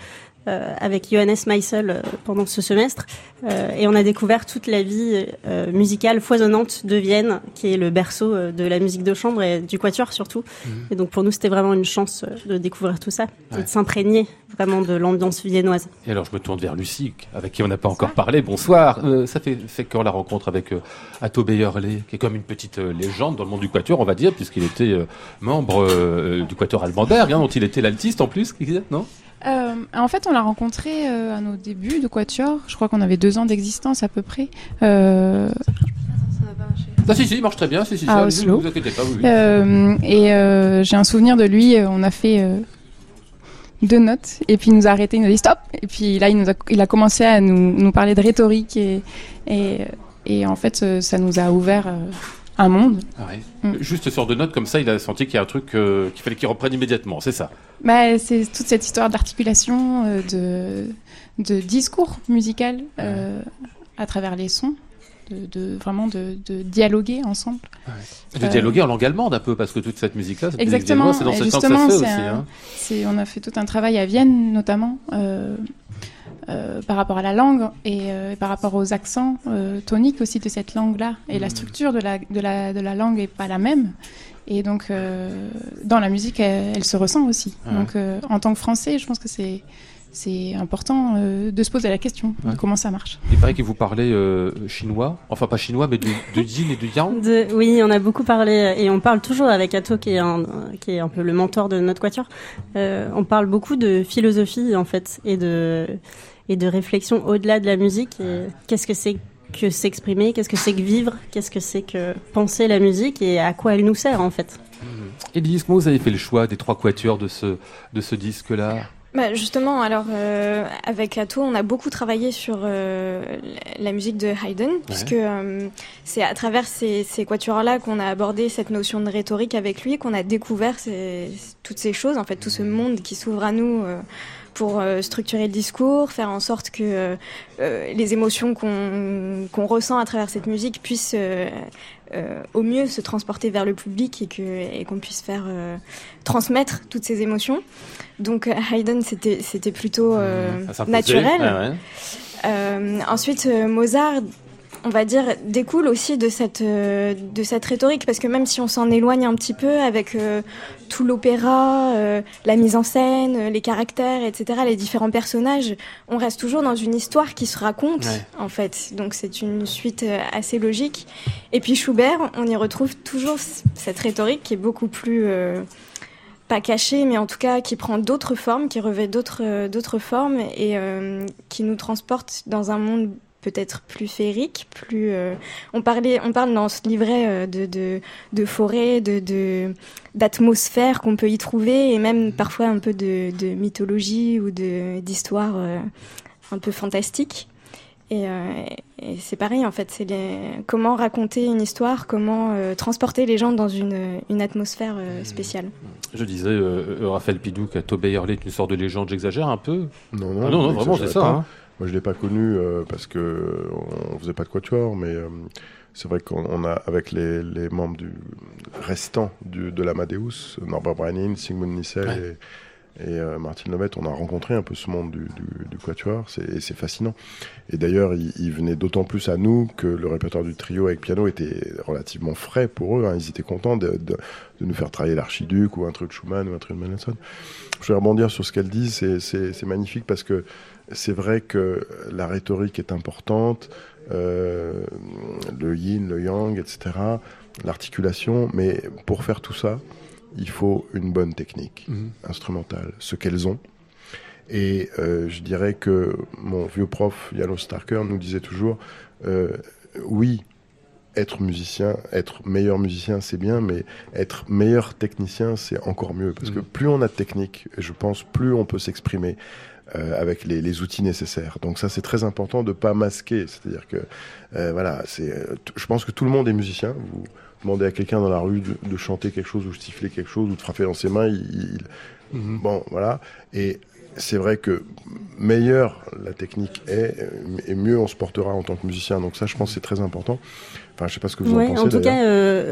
euh, avec Johannes Meissel euh, pendant ce semestre euh, et on a découvert toute la vie musicale foisonnante de Vienne, qui est le berceau de la musique de chambre et du quatuor surtout. Et donc, pour nous, c'était vraiment une chance de découvrir tout ça
Ouais.
et de s'imprégner vraiment de l'ambiance viennoise.
Et alors, je me tourne vers Lucie, avec qui on n'a pas encore parlé. Bonsoir. Ça fait, fait quand la rencontre avec Atto Beyerlé, qui est comme une petite légende dans le monde du quatuor, on va dire, puisqu'il était membre du quatuor Allemandberg, hein, dont il était l'altiste en plus, non?
Euh, en fait, on l'a rencontré euh, à nos débuts de Quatuor. Je crois qu'on avait deux ans d'existence à peu près. Euh,
Ah si, si, il marche très bien, si, si,
À
ça,
Oslo.
vous inquiétez pas, oui, oui.
euh, et euh, j'ai un souvenir de lui. on a fait deux notes et puis il nous a arrêté. Il nous a dit stop. Et puis là, il, nous a, il a commencé à nous, nous parler de rhétorique et, et, et en fait, ça nous a ouvert un monde.
Ah ouais.
Mm.
Juste sur deux notes, comme ça, il a senti qu'il y a un truc euh, qu'il fallait qu'il reprenne immédiatement, c'est ça?
Bah, c'est toute cette histoire d'articulation, euh, de, de discours musical euh, à travers les sons, de, de vraiment de, de dialoguer ensemble.
De dialoguer en langue allemande un peu, parce que toute cette musique-là, c'est dans
Et
cette ça
justement,
se fait
c'est
aussi.
un-
hein.
on a fait tout un travail à Vienne, notamment, euh, par rapport à la langue et euh, par rapport aux accents euh, toniques aussi de cette langue-là. Et la structure de la, de, la, de la langue est pas la même. Et donc, euh, dans la musique, elle, elle se ressent aussi.
Ouais.
Donc, euh, en tant que Français, je pense que c'est c'est important euh, de se poser la question
Ouais.
de comment ça marche.
Il paraît que vous parlez euh, chinois, enfin pas chinois, mais du, du yin et du yang.
De- oui, on a beaucoup parlé et on parle toujours avec Atto qui est un, qui est un peu le mentor de notre quatuor. Euh, on parle beaucoup de philosophie en fait et de et de réflexion au-delà de la musique. Et Qu'est-ce que c'est que s'exprimer? Qu'est-ce que c'est que vivre? Qu'est-ce que c'est que penser la musique? Et à quoi elle nous sert en fait?
Élise, comment vous avez fait le choix des trois quatuors de ce, de ce disque-là?
Bah, justement, alors euh, avec Atto, on a beaucoup travaillé sur euh, la musique de Haydn, puisque euh, c'est à travers ces, ces quatuors-là qu'on a abordé cette notion de rhétorique avec lui, qu'on a découvert ces- toutes ces choses, en fait, tout ce monde qui s'ouvre à nous. euh, pour euh, structurer le discours, faire en sorte que les émotions qu'on qu'on ressent à travers cette musique puissent euh, au mieux se transporter vers le public et que et qu'on puisse faire euh, transmettre toutes ces émotions. Donc euh, Haydn, c'était c'était plutôt euh,
s'imposait.
naturel.
Ouais.
Euh, ensuite, Mozart, on va dire, découle aussi de cette, euh, de cette rhétorique, parce que même si on s'en éloigne un petit peu avec euh, tout l'opéra, euh, la mise en scène, les caractères, etc., les différents personnages, on reste toujours dans une histoire qui se raconte,
Ouais.
en fait. Donc c'est une suite assez logique. Et puis Schubert, on y retrouve toujours cette rhétorique qui est beaucoup plus... pas cachée, mais en tout cas qui prend d'autres formes, qui revêt d'autres euh, d'autres formes et euh, qui nous transporte dans un monde peut-être plus féerique, plus. euh, on parlait, on parle dans ce livret euh, de de, de forêt, de de d'atmosphère qu'on peut y trouver et même parfois un peu de, de mythologie ou de d'histoire euh, un peu fantastique. Et, euh, et c'est pareil en fait, c'est les- comment raconter une histoire, comment euh, transporter les gens dans une, une atmosphère euh, spéciale.
Je disais, Raphaël Pidou, qu'à Tobey Hurley est une sorte de légende, j'exagère un peu.
Non,
Ah non, non, vraiment, c'est ça.
pas.
hein.
Moi, je l'ai pas connu euh, parce que on faisait pas de quatuor, mais euh, c'est vrai qu'on on a avec les, les membres du restants du, de l'Amadeus, Norbert Brenin, Sigmund Nissel
Ouais.
et, et, euh, Martin Lemaitre, on a rencontré un peu ce monde du, du, du quatuor. C'est et c'est fascinant. Et d'ailleurs, ils il venaient d'autant plus à nous que le répertoire du trio avec piano était relativement frais pour eux. hein. Ils étaient contents de, de, de nous faire travailler l'archiduc ou un truc de Schumann ou un truc de Mendelssohn. Je vais rebondir sur ce qu'elle dit. C'est magnifique parce que c'est vrai que la rhétorique est importante, euh, le yin, le yang, etc., l'articulation, mais pour faire tout ça, il faut une bonne technique
Mhm.
instrumentale, ce qu'elles ont. Et euh, je dirais que mon vieux prof, Janos Starker, nous disait toujours, euh, oui, être musicien, être meilleur musicien, c'est bien, mais être meilleur technicien, c'est encore mieux. Parce que
Mhm.
plus on a de technique, je pense, plus on peut s'exprimer euh, avec les, les outils nécessaires. Donc ça, c'est très important de pas masquer. C'est-à-dire que, euh, voilà, c'est. euh, Je pense que tout le monde est musicien. Vous demandez à quelqu'un dans la rue de, de chanter quelque chose ou de siffler quelque chose ou de frapper dans ses mains, il, il-
Mhm.
bon, voilà. Et c'est vrai que meilleure la technique est, et mieux on se portera en tant que musicien. Donc ça, je pense, que c'est très important. Enfin, je sais pas ce que vous
Ouais,
en
en
pensez.
tout
d'ailleurs.
cas, euh,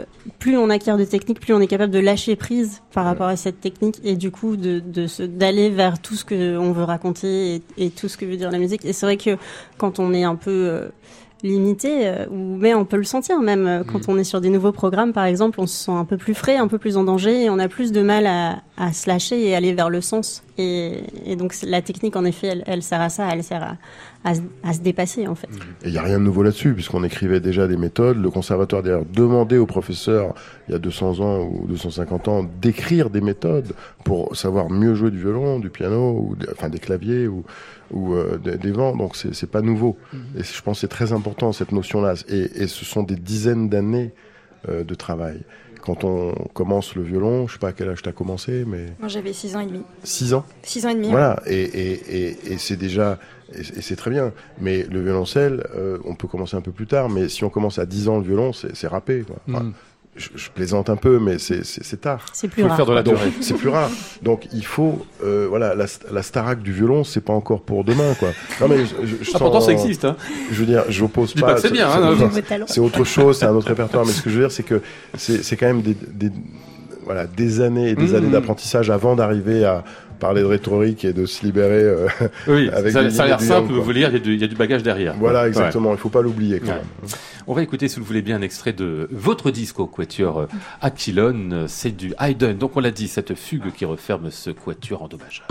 euh, plus on acquiert de technique, plus on est capable de lâcher prise par rapport à cette technique et du coup de, d'aller vers tout ce que on veut raconter et, et tout ce que veut dire la musique. Et c'est vrai que quand on est un peu euh, limité, ou mais on peut le sentir même quand on est sur des nouveaux programmes, par exemple, on se sent un peu plus frais, un peu plus en danger et on a plus de mal à, à se lâcher et aller vers le sens. Et, et donc la technique, en effet, elle, elle sert à ça, elle sert à, à, se- à se dépasser en fait.
Et il n'y a rien de nouveau là-dessus, puisqu'on écrivait déjà des méthodes. Le conservatoire, d'ailleurs, demandait aux professeurs, il y a 200 ans ou 250 ans, d'écrire des méthodes pour savoir mieux jouer du violon, du piano, ou de- enfin des claviers ou, ou euh, des, des vents. Donc c'est c'est pas nouveau. Et je pense que c'est très important, cette notion-là. Et, et ce sont des dizaines d'années euh, de travail. Quand on commence le violon, je sais pas à quel âge tu as commencé, mais
Moi j'avais 6 ans et demi.
6 ans.
6 ans et demi.
Voilà, et, et, et, et c'est déjà, et, c'est très bien. Mais le violoncelle, euh, on peut commencer un peu plus tard, mais si on commence à 10 ans le violon, c'est râpé. quoi. Enfin,
Mhm.
Je, je plaisante un peu, mais c'est- tard.
C'est plus
Faut
rare.
faire dans la
Donc,
durée.
c'est plus rare. Donc il faut, euh, voilà, la, la Starac du violon, c'est pas encore pour demain, quoi. Non mais je, je, je
Ah, pourtant, ça existe. Hein.
Je veux dire,
Je dis
pas.
pas que c'est bien, hein,
c'est- autre chose, c'est un autre répertoire. Mais ce que je veux dire, c'est que c'est c'est quand même des, des- voilà, des années et des
Mmh.
années d'apprentissage avant d'arriver à parler de rhétorique et de se libérer. euh,
Oui,
Avec
ça, ça a l'air simple,
yang,
vous voulez dire, il y, a du- il y a du bagage derrière. quoi.
voilà,
Ouais.
exactement. Il faut pas l'oublier. quand
Ouais.
même.
On va écouter, si vous voulez bien, un extrait de votre disque au Quatuor euh, Aquilone. Euh, C'est du Haydn. Donc, on l'a dit, cette fugue qui referme ce Quatuor endommagé.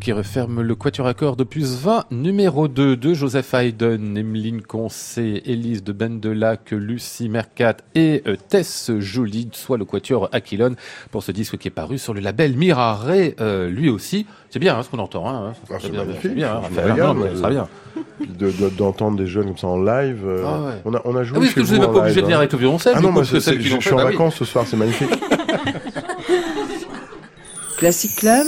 Qui referme le quatuor à cordes plus 20, numéro 2 de Joseph Haydn, Emeline Concé, Élise de Bendelac, Lucie Mercat et euh, Tess Joly, soit le quatuor Aquilone, pour ce disque qui est paru sur le label Mirare, euh, lui aussi. C'est bien hein, ce qu'on entend. Hein,
Ah, c'est
bien,
magnifique.
bien, hein, Non, mais
euh,
bien.
De- de- D'entendre des jeunes comme ça en live. euh,
Ah ouais.
on, a, on a joué.
Ah oui, parce que je
vous en
pas obligé
live,
de venir
hein.
avec le violoncelle.
Ah non, moi, je suis en
bah
vacances ce soir, c'est magnifique. *laughs*
Classic Club,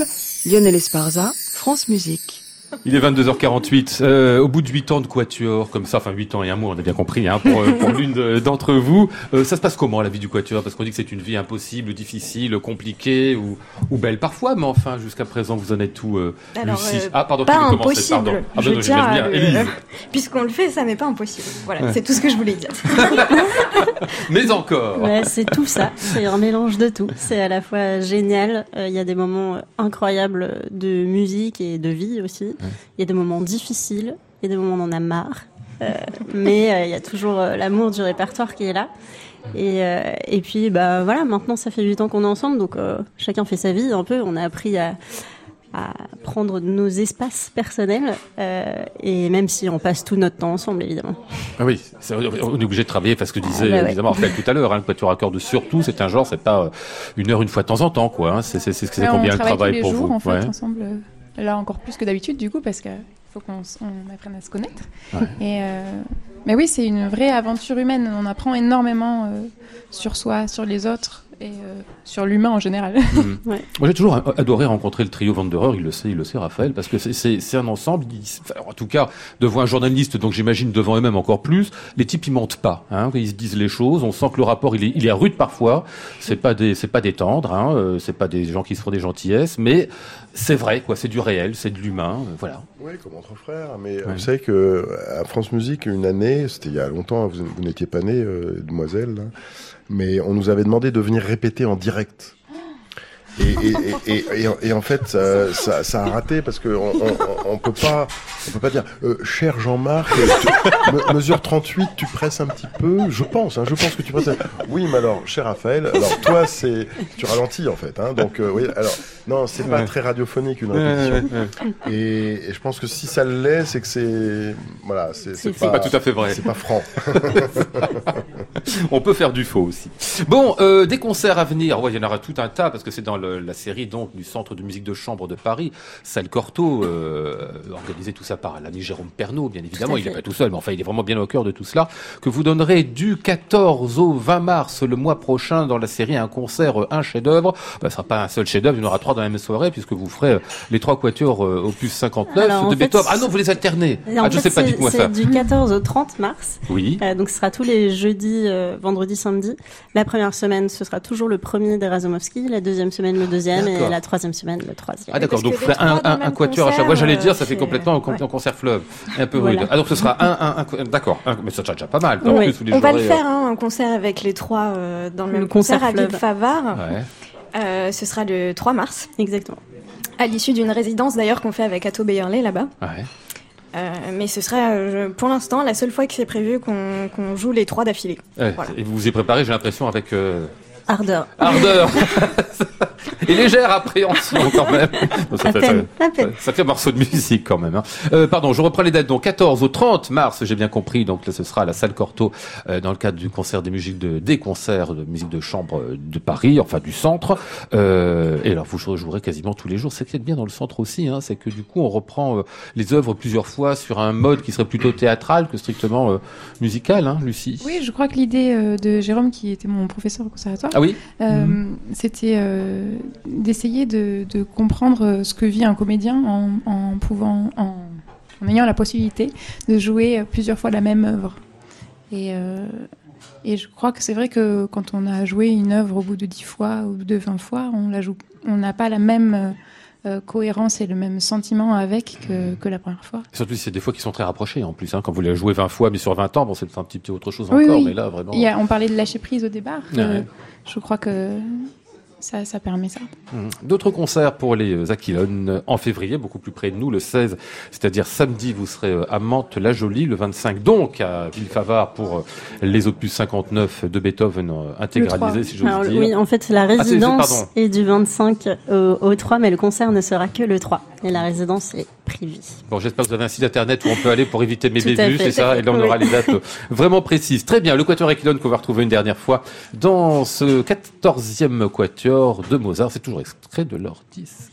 Lionel Esparza, France Musique.
Il est 22h48. Euh, au bout de 8 ans de quatuor, comme ça, enfin 8 ans et un mois, on a bien compris, hein, pour, euh, pour *laughs* l'une de- d'entre vous, euh, ça se passe comment la vie du quatuor? Parce qu'on dit que c'est une vie impossible, difficile, compliquée ou, ou belle parfois, mais enfin, jusqu'à présent, vous en êtes où, euh,
Alors,
Lucie?
euh,
Ah, pardon,
pas
tu veux commencer,
impossible.
pardon. Ah,
je
ben non,
tiens
bien. *laughs*
Puisqu'on le fait, ça n'est pas impossible. Voilà,
Ouais.
c'est tout ce que je voulais dire. *laughs*
Mais encore
Ouais, c'est tout ça. C'est un mélange de tout. C'est à la fois génial. euh, Il y a des moments incroyables de musique et de vie aussi. Il y a des moments difficiles. Il y a des moments où on en a marre. Euh, mais euh, il y a toujours euh, l'amour du répertoire qui est là. Et, euh, et puis, bah voilà, maintenant ça fait 8 ans qu'on est ensemble, donc euh, chacun fait sa vie un peu. On a appris à, à prendre nos espaces personnels, euh, et même si on passe tout notre temps ensemble, évidemment.
Ah oui, on est obligé de travailler parce que disait
Ah bah ouais.
tout à l'heure, hein, le quatuor à cordes surtout, c'est un genre, c'est pas une heure une fois de temps en temps, quoi. Hein, c'est combien
on travaille
travail
tous les
pour
jours
vous
en fait
Ouais.
ensemble. Là encore plus que d'habitude du coup parce que faut qu'on apprenne à se connaître.
Ouais.
Et euh, mais oui, c'est une vraie aventure humaine. On apprend énormément euh, sur soi, sur les autres et euh, sur l'humain en général.
Mhm. *laughs*
Ouais.
Moi, j'ai toujours a- adoré rencontrer le trio Vanderer, il le sait, il le sait, Raphaël, parce que c'est- un ensemble, en tout cas, devant un journaliste, donc j'imagine devant eux-mêmes encore plus, les types, ils mentent pas, hein, ils se disent les choses, on sent que le rapport, il est, il est rude parfois, c'est pas des, c'est pas des tendres, hein, euh, c'est pas des gens qui se font des gentillesses, mais c'est vrai, quoi, c'est du réel, c'est de l'humain, euh, voilà.
Oui, comme entre frères. Mais
Ouais.
vous savez que à France Musique, une année, c'était il y a longtemps, vous, vous n'étiez pas née, euh, demoiselle, là, mais on nous avait demandé de venir répéter en direct. Et, et, et, et, et en- fait, ça, ça, ça a raté parce que on, on, on peut pas, on peut pas dire, euh, cher Jean-Marc, tu- me- mesure 38, tu presses un petit peu. Je pense, hein, je pense que tu presses. Oui, mais alors, cher Raphaël, alors toi, c'est, tu ralentis en fait, hein, donc euh, oui, alors non, c'est pas
Ouais.
très radiophonique une répétition. Et, et je pense que si ça l'est, c'est que c'est, voilà, c'est
C'est
C'est pas tout à fait vrai.
c'est pas franc. *laughs*
On peut faire du faux aussi. Bon, euh, des concerts à venir, ouais, il y en aura tout un tas parce que c'est dans le- la série donc du Centre de musique de chambre de Paris, Salle Cortot, euh, organisé tout ça par l'ami Jérôme Pernaud, bien évidemment. Il n'est pas tout seul, mais enfin, il est vraiment bien au cœur de tout cela. Que vous donnerez du 14 au 20 mars le mois prochain dans la série un concert, euh, un chef-d'œuvre. Bah, ce sera pas un seul chef-d'œuvre, il y en aura trois dans la même soirée puisque vous ferez euh, les trois quatuors euh, opus 59
Alors, en
de
fait,
Beethoven. Ah non, vous les alternez.
En
Ah, je
fait,
sais pas, dites-moi ça.
du 14 au 30 mars.
Oui.
Euh, donc ce sera tous les jeudis, euh, vendredis, samedi. La première semaine, ce sera toujours le premier des Razumovski, la deuxième semaine le deuxième et la troisième semaine le troisième.
Ah d'accord, donc un, un, un quatuor à chaque fois.
concert,
J'allais dire,
euh,
ça fait complètement un,
ouais.
concert fleuve, un peu
Voilà.
rude. Ah donc ce sera un, un, un d'accord, mais ça sera déjà pas mal.
Oui.
plus, vous les
On va le faire, hein, un concert avec les trois euh, dans le,
Le
même
concert
concert, à
fleuve.
Ville-Favard.
euh, Ouais.
Euh, ce sera le 3 mars,
Exactement.
à l'issue d'une résidence d'ailleurs qu'on fait avec Atto Bayerley là-bas.
Ouais.
Euh, mais ce sera euh, pour l'instant la seule fois que c'est prévu qu'on joue les trois d'affilée.
Ouais,
Voilà.
Et vous vous y préparez, j'ai l'impression, avec euh,
Ardeur.
ardeur et légère appréhension quand même. Ça,
À
fait,
peine,
ça-
à peine.
ça fait morceau de musique quand même. Hein. Euh, pardon, je reprends les dates. Donc 14 au 30 mars, j'ai bien compris. Donc là, ce sera à la salle Cortot euh, dans le cadre du concert des musiques de des concerts de musique de chambre euh, de Paris, enfin du centre. Euh, et alors vous jouerez quasiment tous les jours. C'est est bien dans le centre aussi, hein, c'est que du coup on reprend euh, les œuvres plusieurs fois sur un mode qui serait plutôt théâtral que strictement euh, musical, hein, Lucie?
Oui, je crois que l'idée euh, de Jérôme, qui était mon professeur au conservatoire,
Ah oui.
euh, c'était euh, d'essayer de, de comprendre ce que vit un comédien en, en pouvant, en, en ayant la possibilité de jouer plusieurs fois la même œuvre. Et, euh, et je crois que c'est vrai que quand on a joué une œuvre au bout de 10 fois ou de 20 fois, on la joue, on n'a pas la même euh, cohérence et le même sentiment avec que, que la première fois.
Surtout si c'est des fois qui sont très rapprochés en plus. Hein, quand vous les jouez 20 fois, mais sur 20 ans, bon, c'est un petit peu autre chose
Oui,
encore.
oui.
Mais là, vraiment.
Il y a- on parlait de lâcher prise au départ.
Ouais.
euh, je crois que ça, ça permet ça.
Mhm. D'autres concerts pour les euh, Aquilones euh, en février, beaucoup plus près de nous, le 16, c'est-à-dire samedi, vous serez euh, à Mantes-la-Jolie, le 25 donc à Villefavard pour les opus 59 de Beethoven intégralisés, si j'ose dire.
oui, en fait, la
c'est- c'est-
résidence est du 25 au, au 3, mais le concert ne sera que le 3. Et la résidence est privée.
Bon, j'espère que vous avez un site internet où on peut aller pour éviter mes
fait.
c'est ça Et là, on aura
Oui.
les dates vraiment précises. Très bien, le quatuor Aquilone qu'on va retrouver une dernière fois dans ce 14e quatuor de Mozart. C'est toujours extrait de leur disque.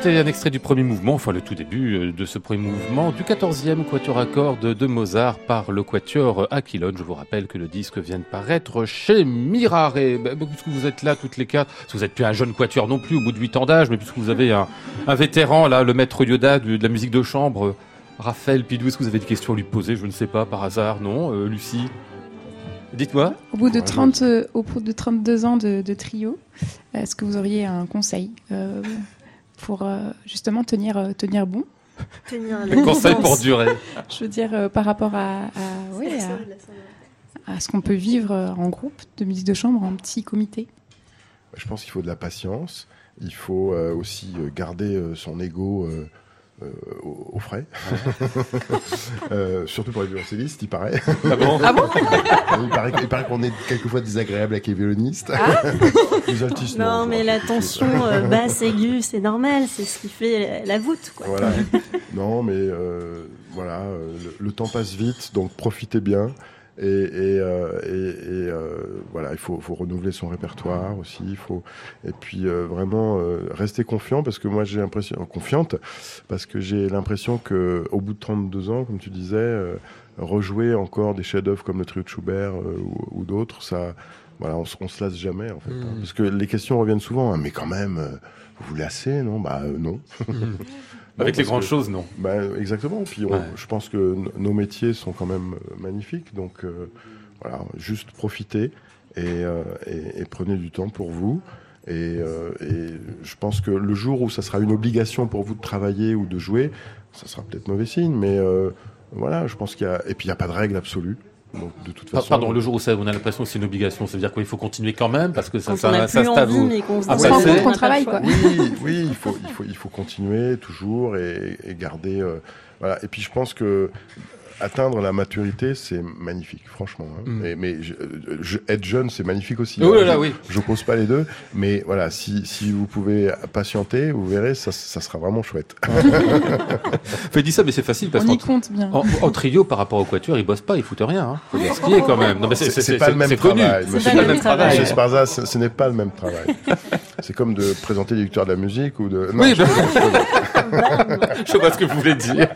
C'était un extrait du premier mouvement, enfin le tout début euh, de ce premier mouvement du 14e quatuor à cordes de Mozart par le quatuor Aquilone. Je vous rappelle que le disque vient de paraître chez Mirare. Ben, puisque vous êtes là toutes les quatre, parce que vous n'êtes plus un jeune quatuor non plus au bout de 8 ans d'âge, mais puisque vous avez un, un vétéran là, le maître Yoda de, de la musique de chambre, Raphaël Pidou, est-ce que vous avez des questions à lui poser? Je ne sais pas, par hasard, non euh, Lucie? Dites-moi.
Au bout de 30, euh, au bout de 32 ans de, de trio, est-ce que vous auriez un conseil euh, pour euh, justement tenir, euh, tenir bon
Tenir
Le conseil pour durer. *laughs*
Je veux dire, euh, par rapport à, à, oui, à, à ce qu'on peut vivre en groupe de musique de chambre, en petit comité.
Je pense qu'il faut de la patience. Il faut euh, aussi garder euh, son ego euh, euh, au, au frais. *laughs* Euh, surtout pour les violoncellistes, il paraît.
Ah bon
Ah bon *laughs*
il paraît, qu'on est quelquefois désagréable avec les violonistes. *laughs* les altistes,
Non, mais la tension euh, basse aiguë, c'est normal, c'est ce qui fait la voûte, quoi.
Voilà. non, mais euh, voilà, le, le temps passe vite, donc profitez bien. Et, et, euh, et- et, euh, voilà, il faut, faut renouveler son répertoire aussi. Il faut et puis euh, vraiment rester confiant parce que moi j'ai l'impression confiante parce que j'ai l'impression que au bout de 32 ans, comme tu disais, rejouer encore des chefs-d'œuvre comme le trio de Schubert ou, ou d'autres, ça, voilà, on, se- on se lasse jamais en fait. hein.
Mm.
parce que les questions reviennent souvent. hein, mais quand même, euh, vous vous lassez, non? Bah euh, non. *laughs*
Avec les grandes
que-
choses, non
bah, exactement. Puis on-
Ouais.
je pense que nos métiers sont quand même euh, magnifiques. Donc euh, voilà, juste profitez et, euh, et- et prenez du temps pour vous. Et, euh, et je pense que le jour où ça sera une obligation pour vous de travailler ou de jouer, ça sera peut-être mauvais signe. Mais voilà, je pense qu'il y a. Et puis il n'y a pas de règle absolue. Donc de toute façon.
Pardon, le jour où ça, on a l'impression que c'est une obligation, ça veut dire qu'il faut continuer quand même parce que ça,
Quand
ça,
on n'a
ça,
plus
c'est à
envie,
vous.
mais qu'on se on
quoi.
Oui, oui, il faut, il faut, il faut continuer toujours et, et garder. euh, voilà. Et puis je pense que atteindre la maturité, c'est magnifique, franchement. hein.
Mm.
Mais, mais je- je- être jeune, c'est magnifique aussi.
Oh
hein.
là là,
Je-
oui.
Je n'oppose pas les deux, mais voilà, si, si vous pouvez patienter, vous verrez, ça, ça sera vraiment chouette. *laughs*
Fais dit ça, mais c'est facile parce
On y
qu'en
compte bien.
en, en trio, par rapport au quatuor, ils bossent pas, ils foutent rien. Hein. Faut dire ce qui est quand même. Non, mais
C'est- c'est pas le même travail,
C'est pas le même travail.
Sparza, ce, ce n'est pas le même travail. c'est comme de présenter les victoires de la musique ou de. Non,
Oui,
je- *laughs*
Je vois ce que vous voulez dire.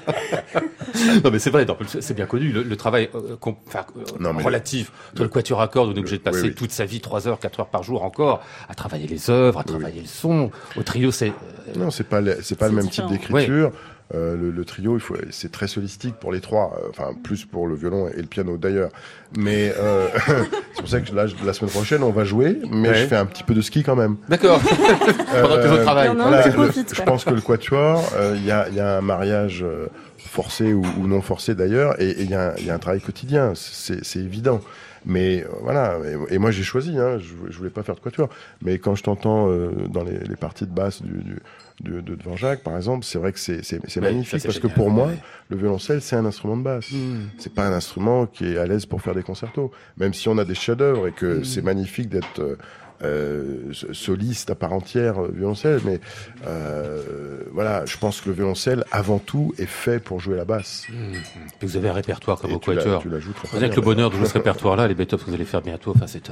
non, mais c'est vrai, c'est bien connu. Le, le travail euh, enfin, euh,
Non,
relatif sur le quatuor à cordes, on est obligé de passer
Oui, oui.
toute sa vie, 3 heures, 4 heures par jour encore, à travailler les œuvres, à travailler le son. Au trio, c'est. euh,
Non, c'est pas le- c'est pas le même
différent.
type d'écriture. Euh, le, le trio, il faut, c'est très solistique pour les trois, euh, enfin plus pour le violon et le piano d'ailleurs. Mais euh, *laughs* c'est pour ça que là, je- la semaine prochaine, on va jouer, mais
Ouais.
je fais un petit peu de ski quand même.
D'accord. *laughs* Pendant que les autres travaillent.
Non, non,
Voilà,
tu
le-
profites,
je pense que le quatuor, euh, il y, a, il y a un mariage forcé ou, ou non forcé d'ailleurs, et il y, a un- il y a un travail quotidien, c'est c'est évident. Mais euh, voilà, et, et moi j'ai choisi, hein, je, je voulais pas faire de quatuor, mais quand je t'entends euh, dans les, les parties de basse du, du- de, de Dvorak, par exemple, c'est vrai que c'est c'est- c'est
Ouais, ça,
magnifique, parce que pour moi, le violoncelle, c'est un instrument de basse.
Hmm.
C'est pas un instrument qui est à l'aise pour faire des concertos. Même si on a des chefs-d'œuvre et que
Mm.
c'est magnifique d'être euh, euh, soliste à part entière euh, violoncelle, mais euh, voilà, je pense que le violoncelle, avant tout, est fait pour jouer la basse.
Hmm. Et vous avez un répertoire comme
Et
au quatuor. Avec
bien,
le bonheur de jouer ce répertoire-là, les bêtes que vous allez faire bientôt, enfin, c'est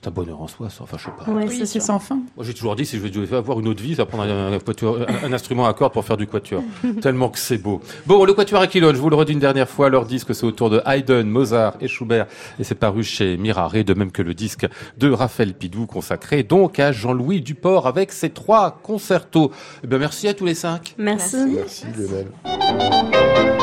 c'est un bonheur en soi, ça. Enfin, je sais pas.
Ouais,
Oui,
c'est
sans fin.
Moi, j'ai toujours dit, si je devais avoir une autre vie, ça prendre un, un un- un instrument à cordes pour faire du quatuor. *laughs* Tellement que c'est beau. Bon, le quatuor Aquilone, je vous le redis une dernière fois, leur disque, c'est autour de Haydn, Mozart et Schubert, et c'est paru chez Mirare, de même que le disque de Raphaël Pidou, consacré donc à Jean-Louis Duport, avec ses trois concertos. Eh bien, merci à tous les cinq.
Merci.
Merci Lionel.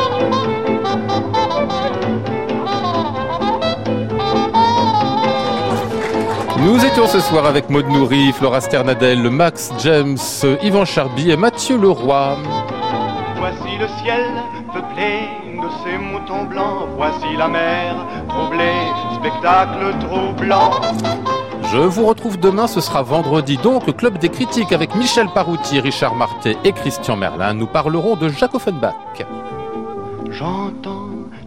Nous étions ce soir avec Maud Nourri, Flora Sternadel, Max James, Yvan Charby et Mathieu Leroy.
Voici le ciel peuplé de ces moutons blancs. Voici la mer troublée, spectacle troublant.
Je vous retrouve demain, ce sera vendredi donc, Club des critiques avec Michel Parouti, Richard Martet et Christian Merlin. Nous parlerons de Jacques Offenbach.
J'entends